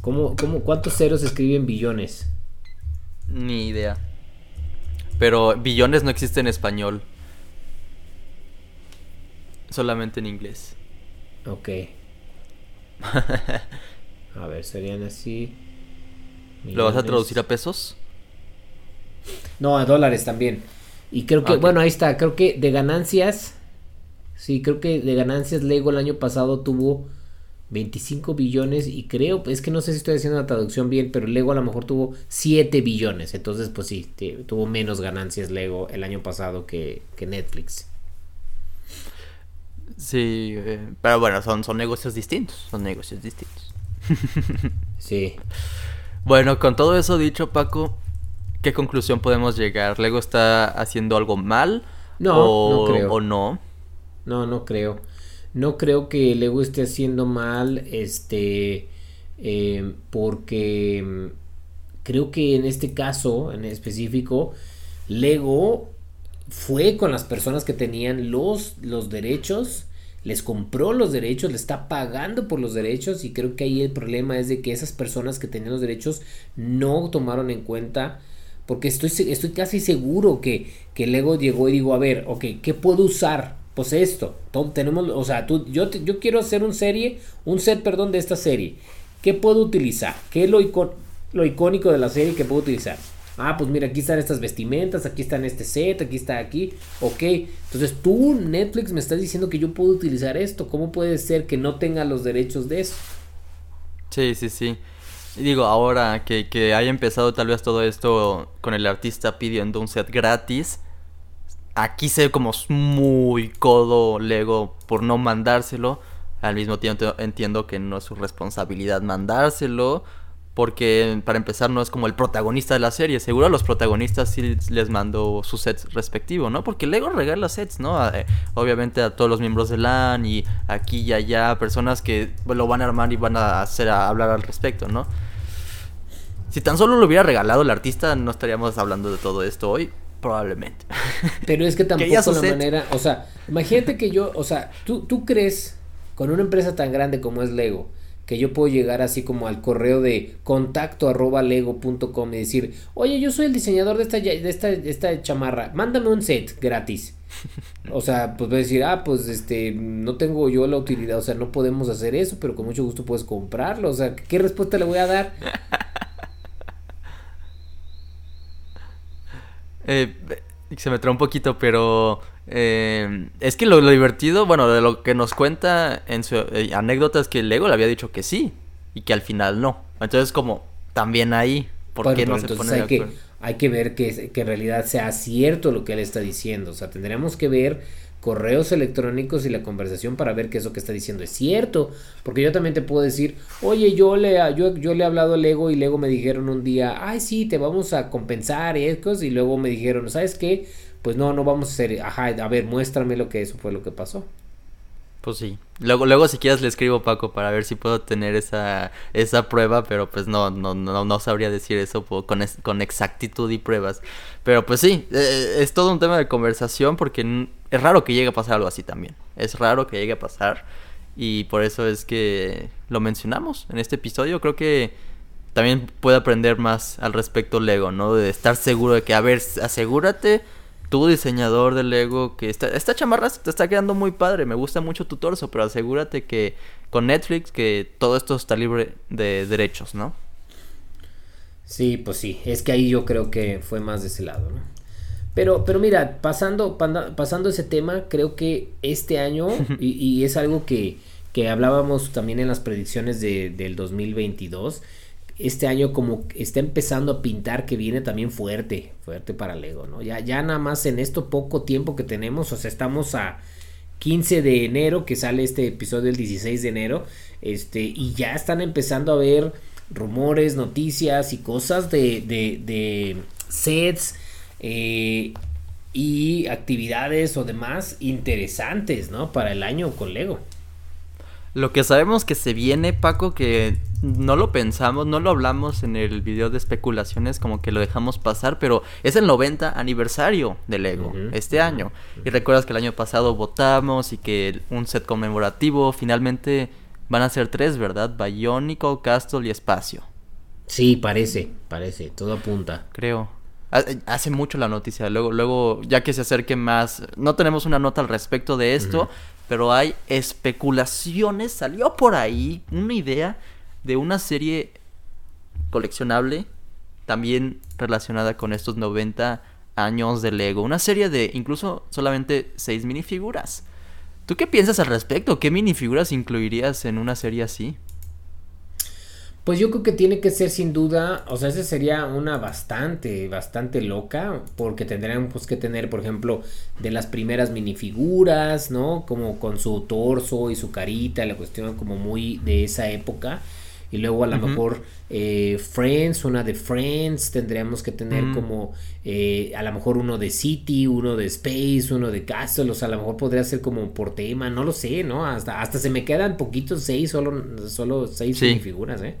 ¿Cómo, cómo, ¿Cuántos ceros escriben billones? Ni idea. Pero billones no existe en español. Solamente en inglés. Ok. *laughs* a ver, serían así. ¿Lo vas a traducir a pesos? No, a dólares también. Y creo que, bueno, ahí está. Creo que de ganancias. Sí, creo que de ganancias Lego el año pasado tuvo 25 billones. Y creo, es que no sé si estoy haciendo la traducción bien, pero Lego a lo mejor tuvo 7 billones. Entonces, pues sí, tuvo menos ganancias Lego el año pasado que, que Netflix. Sí, eh, pero bueno, son, son negocios distintos, son negocios distintos. *laughs* sí. Bueno, con todo eso dicho, Paco, ¿qué conclusión podemos llegar? ¿Lego está haciendo algo mal? No, o, no creo. ¿O no? no, no creo. No creo que Lego esté haciendo mal, este, eh, porque mm, creo que en este caso, en específico, Lego fue con las personas que tenían los, los derechos, les compró los derechos, le está pagando por los derechos y creo que ahí el problema es de que esas personas que tenían los derechos no tomaron en cuenta porque estoy, estoy casi seguro que, que Lego llegó y digo, a ver, ok, ¿qué puedo usar? Pues esto, tenemos, o sea, tú, yo, yo quiero hacer un serie, un set, perdón, de esta serie. ¿Qué puedo utilizar? ¿Qué es lo, lo icónico de la serie que puedo utilizar? Ah, pues mira, aquí están estas vestimentas, aquí está en este set, aquí está aquí. Ok, entonces tú, Netflix, me estás diciendo que yo puedo utilizar esto. ¿Cómo puede ser que no tenga los derechos de eso? Sí, sí, sí. Digo, ahora que, que haya empezado tal vez todo esto con el artista pidiendo un set gratis, aquí se ve como muy codo Lego por no mandárselo. Al mismo tiempo entiendo que no es su responsabilidad mandárselo porque para empezar no es como el protagonista de la serie. Seguro a los protagonistas sí les mandó su sets respectivo, ¿no? Porque Lego regala sets, ¿no? Eh, obviamente a todos los miembros de LAN y aquí y allá, personas que lo van a armar y van a hacer a hablar al respecto, ¿no? Si tan solo lo hubiera regalado el artista, no estaríamos hablando de todo esto hoy. Probablemente. *laughs* Pero es que tampoco la manera. O sea, imagínate que yo. O sea, ¿tú, tú crees con una empresa tan grande como es Lego que yo puedo llegar así como al correo de contacto arroba lego.com y decir, oye, yo soy el diseñador de esta, de esta, de esta chamarra, mándame un set gratis. *laughs* O sea, pues voy a decir, ah, pues este, no tengo yo la utilidad, o sea, no podemos hacer eso, pero con mucho gusto puedes comprarlo. O sea, ¿qué respuesta le voy a dar? *laughs* eh, se me trae un poquito, pero eh, es que lo, divertido, bueno, de lo que nos cuenta en su eh, anécdota es que Lego le había dicho que sí y que al final no. Entonces, como también ahí, ¿por qué no se pone hay que, hay que ver que, que en realidad sea cierto lo que él está diciendo. O sea, tendríamos que ver correos electrónicos y la conversación para ver que eso que está diciendo es cierto. Porque yo también te puedo decir, oye, yo le, yo, yo le he hablado a Lego y Lego me dijeron un día, ay, sí, te vamos a compensar y y luego me dijeron, ¿sabes qué? Pues no, no vamos a hacer, ajá, a ver, muéstrame lo que eso fue lo que pasó. Pues sí. Luego, luego si quieres le escribo Paco para ver si puedo tener esa, esa prueba, pero pues no, no, no, no sabría decir eso con, con exactitud y pruebas. Pero pues sí, eh, es todo un tema de conversación porque es raro que llegue a pasar algo así también. Es raro que llegue a pasar y por eso es que lo mencionamos en este episodio. Creo que también puede aprender más al respecto Lego, ¿no? De estar seguro de que, a ver, asegúrate tú diseñador de Lego que esta, esta chamarra te está quedando muy padre, me gusta mucho tu torso, pero asegúrate que con Netflix que todo esto está libre de derechos, ¿no? Sí, pues sí, es que ahí yo creo que fue más de ese lado, ¿no? Pero, pero mira, pasando, pasando ese tema, creo que este año, *laughs* y, es algo que, que, hablábamos también en las predicciones de, del 2022, este año como está empezando a pintar que viene también fuerte, fuerte para Lego, ¿no? Ya, ya nada más en esto poco tiempo que tenemos, o sea, estamos a 15 de enero, que sale este episodio el 16 de enero, este, y ya están empezando a ver rumores, noticias y cosas de, de, de sets eh, y actividades o demás interesantes, ¿no? Para el año con Lego. Lo que sabemos que se viene, Paco, que no lo pensamos, no lo hablamos en el video de especulaciones, como que lo dejamos pasar, pero es el 90 aniversario de Lego este año. Y recuerdas que el año pasado votamos y que un set conmemorativo, finalmente van a ser tres, ¿verdad? Bionicle, Castle y Espacio. Sí, parece, parece, todo apunta. Creo. Hace mucho la noticia, luego, luego, ya que se acerque más, no tenemos una nota al respecto de esto, pero hay especulaciones, salió por ahí una idea de una serie coleccionable también relacionada con estos 90 años de Lego. Una serie de incluso solamente 6 minifiguras. ¿Tú qué piensas al respecto? ¿Qué minifiguras incluirías en una serie así? Pues yo creo que tiene que ser sin duda, o sea, esa sería una bastante, bastante loca, porque tendrían pues que tener, por ejemplo, de las primeras minifiguras, ¿no? Como con su torso y su carita, la cuestión como muy de esa época. y luego a lo mejor eh, Friends, una de Friends, tendríamos que tener mm. como eh, a lo mejor uno de City, uno de Space, uno de Castle, o sea, a lo mejor podría ser como por tema, no lo sé, ¿no? Hasta, hasta se me quedan poquitos seis, solo, solo seis minifiguras, ¿eh?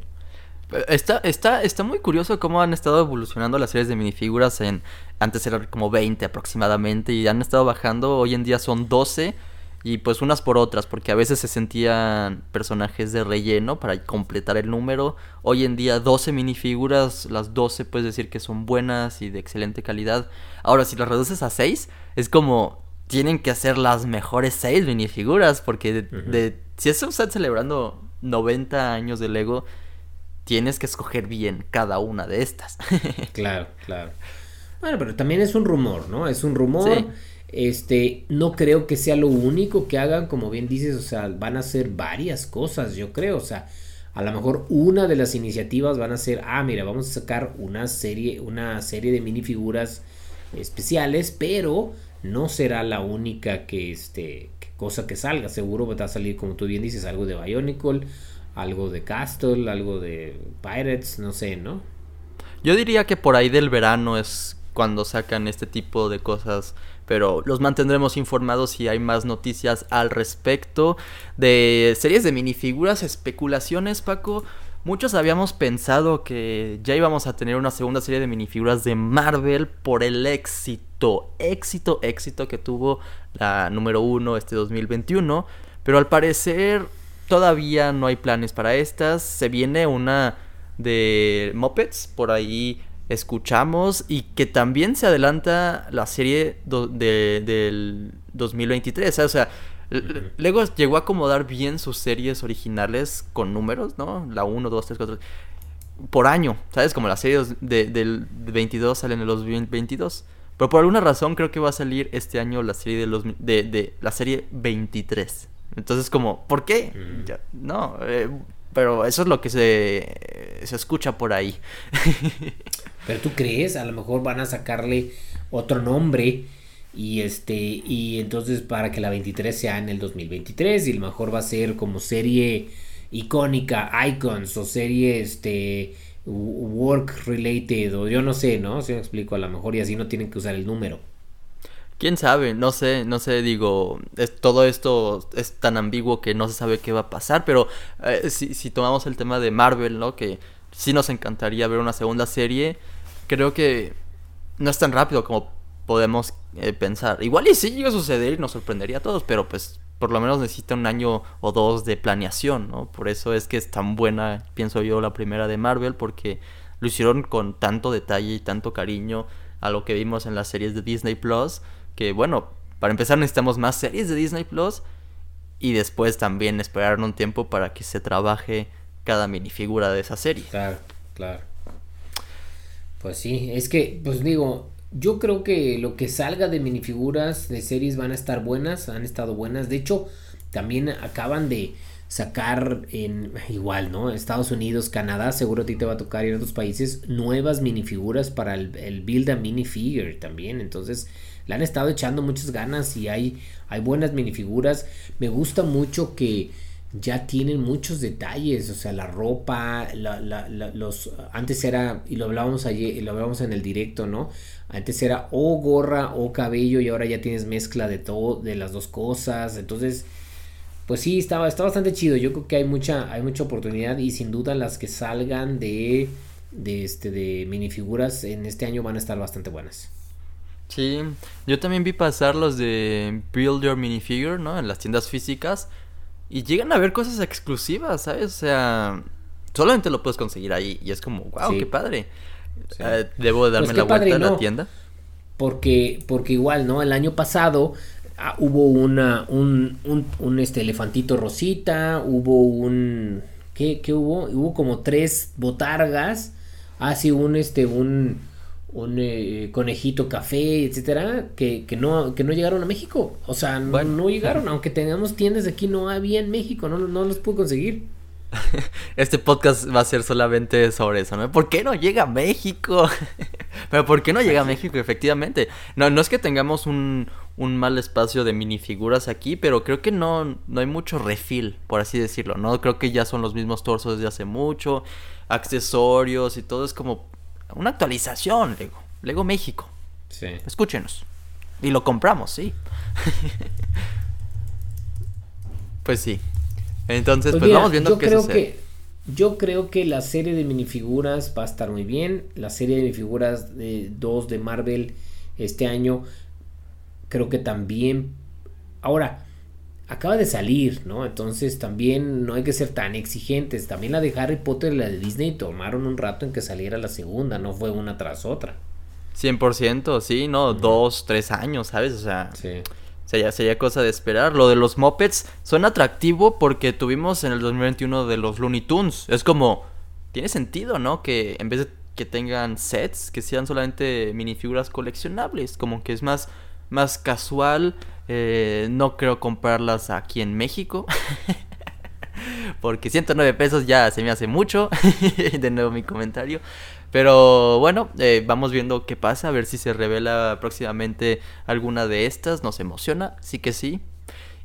Está, está, está muy curioso cómo han estado evolucionando las series de minifiguras en... Antes eran como 20 aproximadamente y han estado bajando, hoy en día son 12 y pues unas por otras, porque a veces se sentían personajes de relleno para completar el número. Hoy en día 12 minifiguras, las 12 puedes decir que son buenas y de excelente calidad. Ahora, si las reduces a 6, es como tienen que hacer las mejores 6 minifiguras, porque de, si es usted celebrando 90 años de Lego, tienes que escoger bien cada una de estas. *laughs* claro, claro. Bueno, pero también es un rumor, ¿no? Es un rumor. Este, no creo que sea lo único que hagan, como bien dices, o sea, van a hacer varias cosas, yo creo, o sea, a lo mejor una de las iniciativas van a ser, ah, mira, vamos a sacar una serie, una serie de minifiguras especiales, pero no será la única que este cosa que salga, seguro va a salir como tú bien dices, algo de Bionicle, algo de Castle, algo de Pirates, no sé, ¿no? Yo diría que por ahí del verano es cuando sacan este tipo de cosas pero los mantendremos informados si hay más noticias al respecto de series de minifiguras, especulaciones, Paco. Muchos habíamos pensado que ya íbamos a tener una segunda serie de minifiguras de Marvel por el éxito, éxito, éxito que tuvo la número uno este 2021, pero al parecer todavía no hay planes para estas. Se viene una de Muppets por ahí escuchamos y que también se adelanta la serie de, del 2023. O sea, Lego llegó a acomodar bien sus series originales con números, ¿no? La 1, 2, 3, 4. Por año, ¿sabes? Como las series de, del 22 salen en los 22. Pero por alguna razón creo que va a salir este año la serie de los de, la serie 23. Entonces como, ¿por qué? no, eh, pero eso es lo que se, se escucha por ahí. *laughs* Pero tú crees, a lo mejor van a sacarle otro nombre y este y entonces para que la 23 sea en el 2023 y a lo mejor va a ser como serie icónica, icons o serie este work related o yo no sé, ¿no? Si me explico, a lo mejor y así no tienen que usar el número. Quién sabe, no sé, no sé, digo, todo esto es tan ambiguo que no se sabe qué va a pasar, pero eh, si, si tomamos el tema de Marvel, ¿no? Que sí nos encantaría ver una segunda serie creo que no es tan rápido como podemos eh, pensar. Igual y sí llega a suceder y nos sorprendería a todos, pero pues por lo menos necesita un año o dos de planeación, ¿no? Por eso es que es tan buena, pienso yo, la primera de Marvel, porque lo hicieron con tanto detalle y tanto cariño a lo que vimos en las series de Disney Plus, que bueno, para empezar necesitamos más series de Disney Plus y después también esperar un tiempo para que se trabaje cada minifigura de esa serie. Claro, claro. Pues sí, es que, pues digo, yo creo que lo que salga de minifiguras de series van a estar buenas, han estado buenas. De hecho, también acaban de sacar en igual, ¿no? Estados Unidos, Canadá, seguro a ti te va a tocar y en otros países nuevas minifiguras para el, el Build a Minifigure también. Entonces, le han estado echando muchas ganas y hay, hay buenas minifiguras. Me gusta mucho que ya tienen muchos detalles, o sea, la ropa, los antes era y lo hablábamos ayer, lo hablábamos en el directo, ¿no? Antes era o gorra o cabello y ahora ya tienes mezcla de todo, de las dos cosas, entonces pues sí, está, está bastante chido. Yo creo que hay mucha hay mucha oportunidad y sin duda las que salgan de de este de minifiguras en este año van a estar bastante buenas. Sí, yo también vi pasar los de Build Your Minifigure, ¿no? En las tiendas físicas. Y llegan a ver cosas exclusivas, ¿sabes? O sea, solamente lo puedes conseguir ahí. Y es como, wow, qué padre. Eh, debo de darme pues la vuelta a la tienda. Porque, porque igual, ¿no? El año pasado ah, hubo una, un, un, un, este elefantito rosita, hubo un, ¿qué, ¿qué hubo? Hubo como tres botargas, así un, este, un, un eh, conejito café, etcétera, que, que, no, que no llegaron a México. O sea, no, llegaron, aunque tengamos tiendas de aquí, no había en México, no, no los pude conseguir. *laughs* Este podcast va a ser solamente sobre eso, ¿no? ¿Por qué no llega a México? *laughs* Pero ¿por qué no llega a México? Efectivamente. No, no es que tengamos un, un mal espacio de minifiguras aquí, pero creo que no, no hay mucho refil, por así decirlo, ¿no? Creo que ya son los mismos torsos desde hace mucho, accesorios y todo es como una actualización, Lego, Lego México. Sí. Escúchenos. Y lo compramos, sí. *laughs* pues sí. Entonces, pues, pues vamos viendo qué creo Que, yo creo que la serie de minifiguras va a estar muy bien. La serie de minifiguras de 2 de Marvel este año creo que también... Ahora, acaba de salir, ¿no? Entonces también no hay que ser tan exigentes. También la de Harry Potter y la de Disney tomaron un rato en que saliera la segunda, no fue una tras otra. 100%, sí, ¿no? Dos, tres años, ¿sabes? O sea, sí. sería, sería cosa de esperar. Lo de los Muppets suena atractivo porque tuvimos en el 2021 de los Looney Tunes. Es como, tiene sentido, ¿no? Que en vez de que tengan sets, que sean solamente minifiguras coleccionables, como que es más más casual. Eh, no creo comprarlas aquí en México. *laughs* Porque 109 pesos ya se me hace mucho. *laughs* de nuevo mi comentario. Pero bueno, eh, vamos viendo qué pasa. A ver si se revela próximamente alguna de estas. Nos emociona. Sí que sí.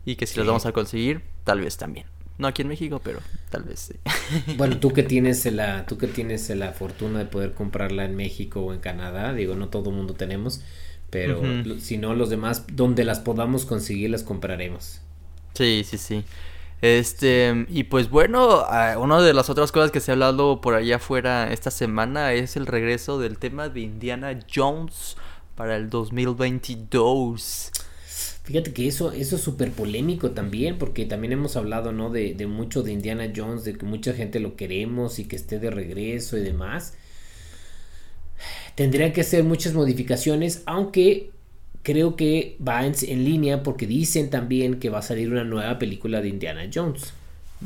Y que si las vamos a conseguir, tal vez también. No aquí en México, pero tal vez sí. *laughs* Bueno, tú que tienes la, tú que tienes la fortuna de poder comprarla en México o en Canadá, digo, no todo mundo tenemos. Pero si no, los demás, donde las podamos conseguir, las compraremos. Sí, sí, sí. Este, y pues bueno, una de las otras cosas que se ha hablado por allá afuera esta semana es el regreso del tema de Indiana Jones para el 2022. Fíjate que eso, eso es súper polémico también, porque también hemos hablado, ¿no? De, de mucho de Indiana Jones, de que mucha gente lo queremos y que esté de regreso y demás. Tendría que hacer muchas modificaciones, aunque creo que va en, línea porque dicen también que va a salir una nueva película de Indiana Jones.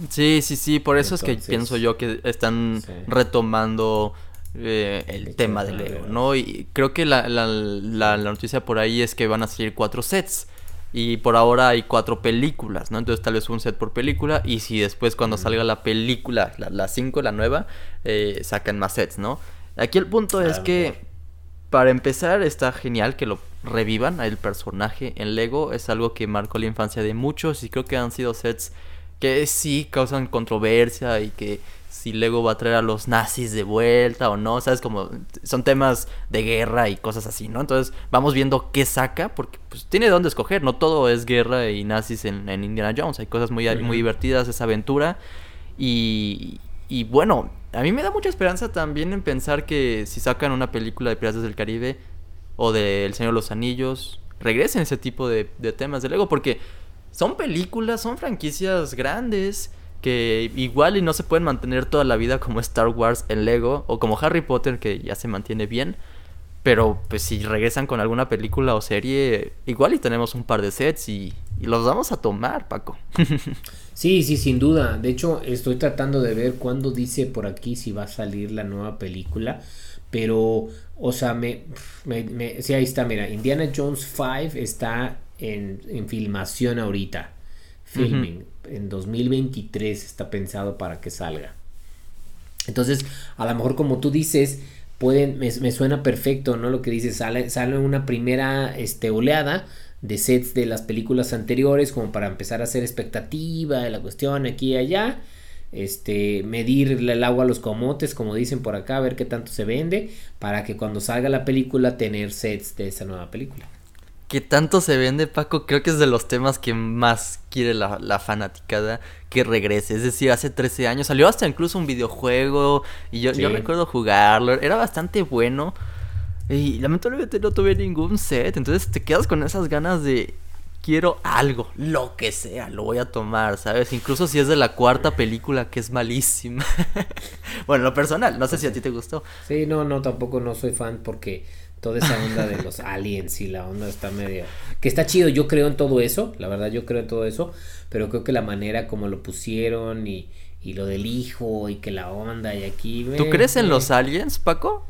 Sí, sí, sí, por eso es que pienso yo que están retomando eh, el tema del Lego, ¿no? Y creo que la, la, la, noticia por ahí es que van a salir cuatro sets. Y por ahora hay cuatro películas, ¿no? Entonces tal vez un set por película. Y si después cuando salga la película, la cinco, la nueva, eh, sacan más sets, ¿no? Aquí el punto es que, para empezar, está genial que lo revivan el personaje en Lego. Es algo que marcó la infancia de muchos y creo que han sido sets que sí causan controversia y que si Lego va a traer a los nazis de vuelta o no, sabes como son temas de guerra y cosas así, ¿no? Entonces vamos viendo qué saca porque pues tiene de dónde escoger, no todo es guerra y nazis en, Indiana Jones, hay cosas muy, muy divertidas, esa aventura y, y bueno, a mí me da mucha esperanza también en pensar que si sacan una película de Piratas del Caribe o de El Señor de los Anillos, regresen ese tipo de, temas de Lego, porque son películas, son franquicias grandes que igual y no se pueden mantener toda la vida como Star Wars en Lego o como Harry Potter que ya se mantiene bien. Pero pues si regresan con alguna película o serie, igual y tenemos un par de sets y, y los vamos a tomar, Paco. *laughs* Sí, sí, sin duda. De hecho, estoy tratando de ver cuándo dice por aquí si va a salir la nueva película. Pero, o sea, me, me, sí, ahí está, mira, Indiana Jones 5 está en, en filmación ahorita. Filming. En 2023 está pensado para que salga. Entonces, a lo mejor como tú dices, pueden, me, me suena perfecto, ¿no? Lo que dices, sale, sale una primera este, oleada de sets de las películas anteriores como para empezar a hacer expectativa de la cuestión aquí y allá este medir el agua a los comotes como dicen por acá a ver qué tanto se vende para que cuando salga la película tener sets de esa nueva película ¿Qué tanto se vende, Paco? Creo que es de los temas que más quiere la, la fanaticada que regrese. Es decir, hace 13 años salió hasta incluso un videojuego y yo, yo recuerdo jugarlo. Era bastante bueno. Y lamentablemente no tuve ningún set. Entonces te quedas con esas ganas de. Quiero algo, lo que sea, lo voy a tomar, ¿sabes? Incluso si es de la cuarta película que es malísima. *laughs* bueno, lo personal, no sé si a ti te gustó. Sí, no, no, tampoco no soy fan porque toda esa onda de los aliens y la onda está medio que está chido yo creo en todo eso la verdad yo creo en todo eso pero creo que la manera como lo pusieron y, y lo del hijo y que la onda y aquí ¿tú crees en los aliens Paco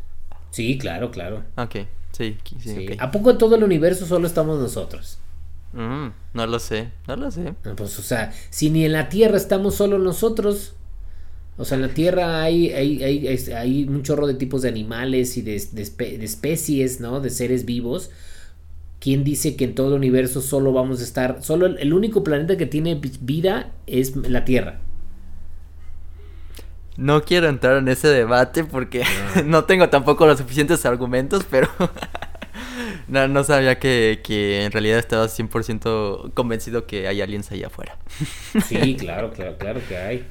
Sí, claro, claro. Ok, sí, sí, ¿A poco en todo el universo solo estamos nosotros? Mm, no lo sé, no lo sé. Ah, pues, o sea, si ni en la Tierra estamos solo nosotros. O sea, en la Tierra hay, hay, hay, hay un chorro de tipos de animales y de, de, especies, ¿no? De seres vivos. ¿Quién dice que en todo el universo solo vamos a estar, solo el, único planeta que tiene vida es la Tierra? No quiero entrar en ese debate porque *laughs* no, tengo tampoco los suficientes argumentos, pero *laughs* no, no sabía que, que en realidad estaba 100% convencido que hay aliens allá afuera. sí, claro, claro, claro que hay.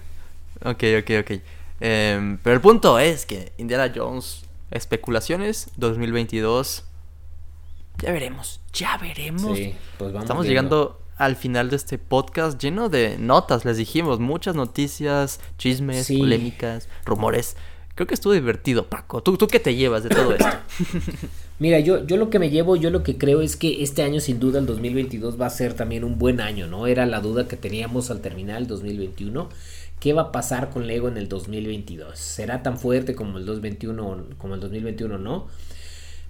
Ok, ok, ok. Em, pero el punto es que Indiana Jones, especulaciones 2022 ya veremos, ya veremos. Sí, pues vamos Estamos llegando al final de este podcast lleno de notas, les dijimos, muchas noticias, chismes, polémicas, rumores. Creo que estuvo divertido, Paco. ¿Tú, ¿Tú qué te llevas de todo esto? *laughs* Mira, yo, yo lo que me llevo, yo lo que creo es que este año sin duda, el 2022, va a ser también un buen año, ¿no? Era la duda que teníamos al terminar el 2021. ¿Qué va a pasar con Lego en el 2022? ¿Será tan fuerte como el 2021, como el 2021 no?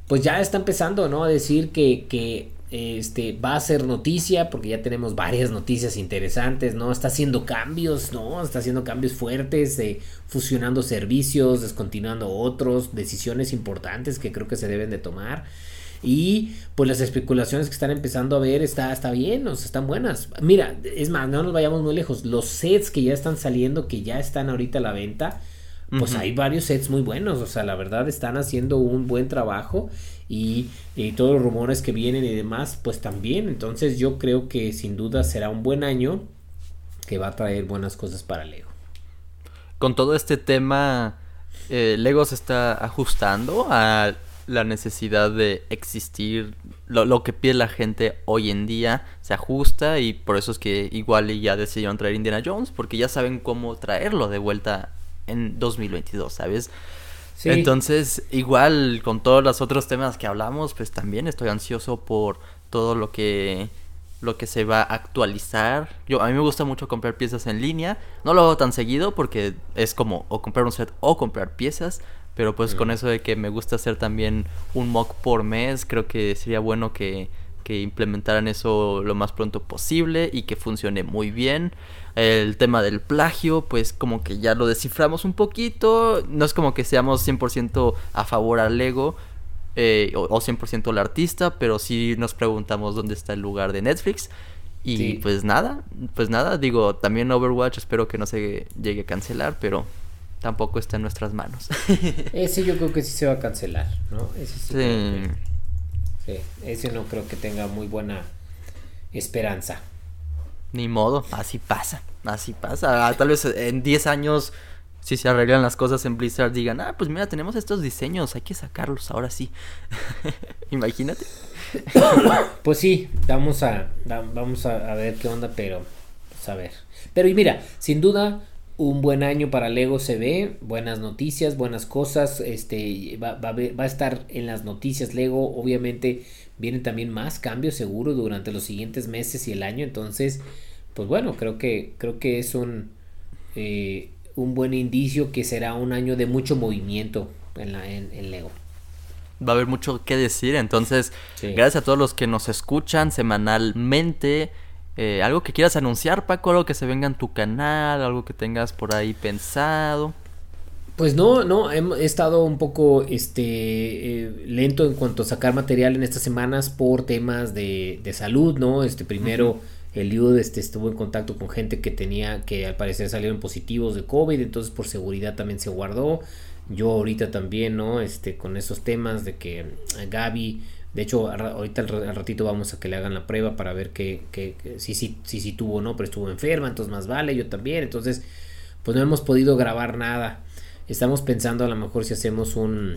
pues ya está empezando, ¿no? A decir que, que este, va a ser noticia, porque ya tenemos varias noticias interesantes, ¿no? Está haciendo cambios, ¿no? Está haciendo cambios fuertes, fusionando servicios, descontinuando otros, decisiones importantes que creo que se deben de tomar. Y pues las especulaciones que están empezando a ver está, está bien, o sea, están buenas. Mira, es más, no nos vayamos muy lejos. Los sets que ya están saliendo, que ya están ahorita a la venta, pues hay varios sets muy buenos, o sea, la verdad están haciendo un buen trabajo y, todos los rumores que vienen y demás, pues también, entonces yo creo que sin duda será un buen año que va a traer buenas cosas para Lego. Con todo este tema, eh, Lego se está ajustando a la necesidad de existir, lo, lo, que pide la gente hoy en día se ajusta y por eso es que igual ya decidieron traer Indiana Jones porque ya saben cómo traerlo de vuelta en 2022, ¿sabes? Entonces, igual con todos los otros temas que hablamos, pues también estoy ansioso por todo lo que lo que se va a actualizar. Yo a mí me gusta mucho comprar piezas en línea. No lo hago tan seguido porque es como o comprar un set o comprar piezas, pero pues con eso de que me gusta hacer también un mock por mes, creo que sería bueno que que implementaran eso lo más pronto posible y que funcione muy bien. El tema del plagio, pues como que ya lo desciframos un poquito. No es como que seamos 100% a favor al Lego eh, o, 100% al artista, pero sí nos preguntamos dónde está el lugar de Netflix. Y pues nada, pues nada, digo, también Overwatch espero que no se llegue a cancelar, pero tampoco está en nuestras manos. *laughs* Ese yo creo que sí se va a cancelar, ¿no? Ese sí. Sí, ese no creo que tenga muy buena esperanza. Ni modo, así pasa, así pasa. Ah, tal vez en 10 años, si se arreglan las cosas en Blizzard, digan, ah, pues mira, tenemos estos diseños, hay que sacarlos ahora sí. *laughs* Imagínate. *coughs* pues sí, vamos a, vamos a, ver qué onda, pero, pues a ver. Pero y mira, sin duda, un buen año para Lego se ve, buenas noticias, buenas cosas, este va, va, va, a estar en las noticias Lego, obviamente vienen también más cambios seguro durante los siguientes meses y el año, entonces, pues bueno, creo que, creo que es un, eh, un buen indicio que será un año de mucho movimiento en, la, en, Lego. Va a haber mucho que decir, entonces, gracias a todos los que nos escuchan semanalmente. Eh, algo que quieras anunciar, Paco, algo que se venga en tu canal, algo que tengas por ahí pensado. Pues no, no, he, estado un poco este eh, lento en cuanto a sacar material en estas semanas por temas de, de salud, ¿no? Este primero el IUD este, estuvo en contacto con gente que tenía que al parecer salieron positivos de COVID, entonces por seguridad también se guardó. Yo ahorita también, ¿no? Este con esos temas de que Gaby de hecho, ahorita al ratito vamos a que le hagan la prueba para ver que, que, si, si, si, tuvo o no, pero estuvo enferma, entonces más vale, yo también. Entonces, pues no hemos podido grabar nada. Estamos pensando a lo mejor si hacemos un,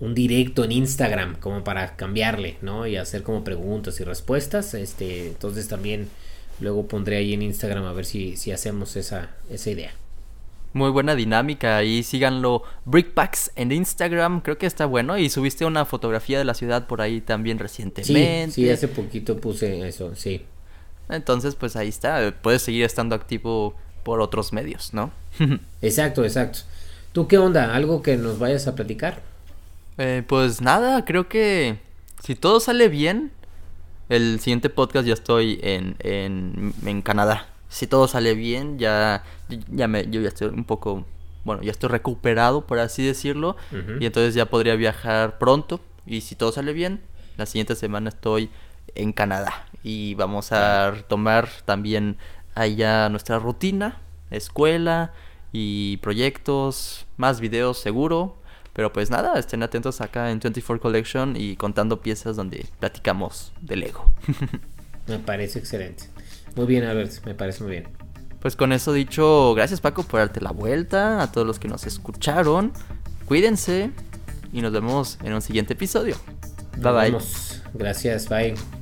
un directo en Instagram, como para cambiarle, ¿no? Y hacer como preguntas y respuestas. Este, entonces también luego pondré ahí en Instagram a ver si, si hacemos esa, esa idea. Muy buena dinámica. Ahí síganlo. Brickpacks en Instagram. Creo que está bueno. Y subiste una fotografía de la ciudad por ahí también recientemente. Sí, sí hace poquito puse eso, sí. Entonces, pues ahí está. Puedes seguir estando activo por otros medios, ¿no? *laughs* exacto, exacto. ¿Tú qué onda? ¿Algo que nos vayas a platicar? Eh, pues nada, creo que si todo sale bien, el siguiente podcast ya estoy en, en, en Canadá si todo sale bien, ya, ya me, yo ya estoy un poco, bueno, ya estoy recuperado, por así decirlo, y entonces ya podría viajar pronto, y si todo sale bien, La siguiente semana estoy en Canadá y vamos a tomar también allá nuestra rutina, escuela y proyectos, más videos seguro. Pero pues nada, estén atentos acá en 24 Collection y contando piezas donde platicamos de Lego. *laughs* me parece excelente. Muy bien, Albert, me parece muy bien. Pues con eso dicho, gracias Paco por darte la vuelta, a todos los que nos escucharon. Cuídense y nos vemos en un siguiente episodio. bye bye. Gracias, bye.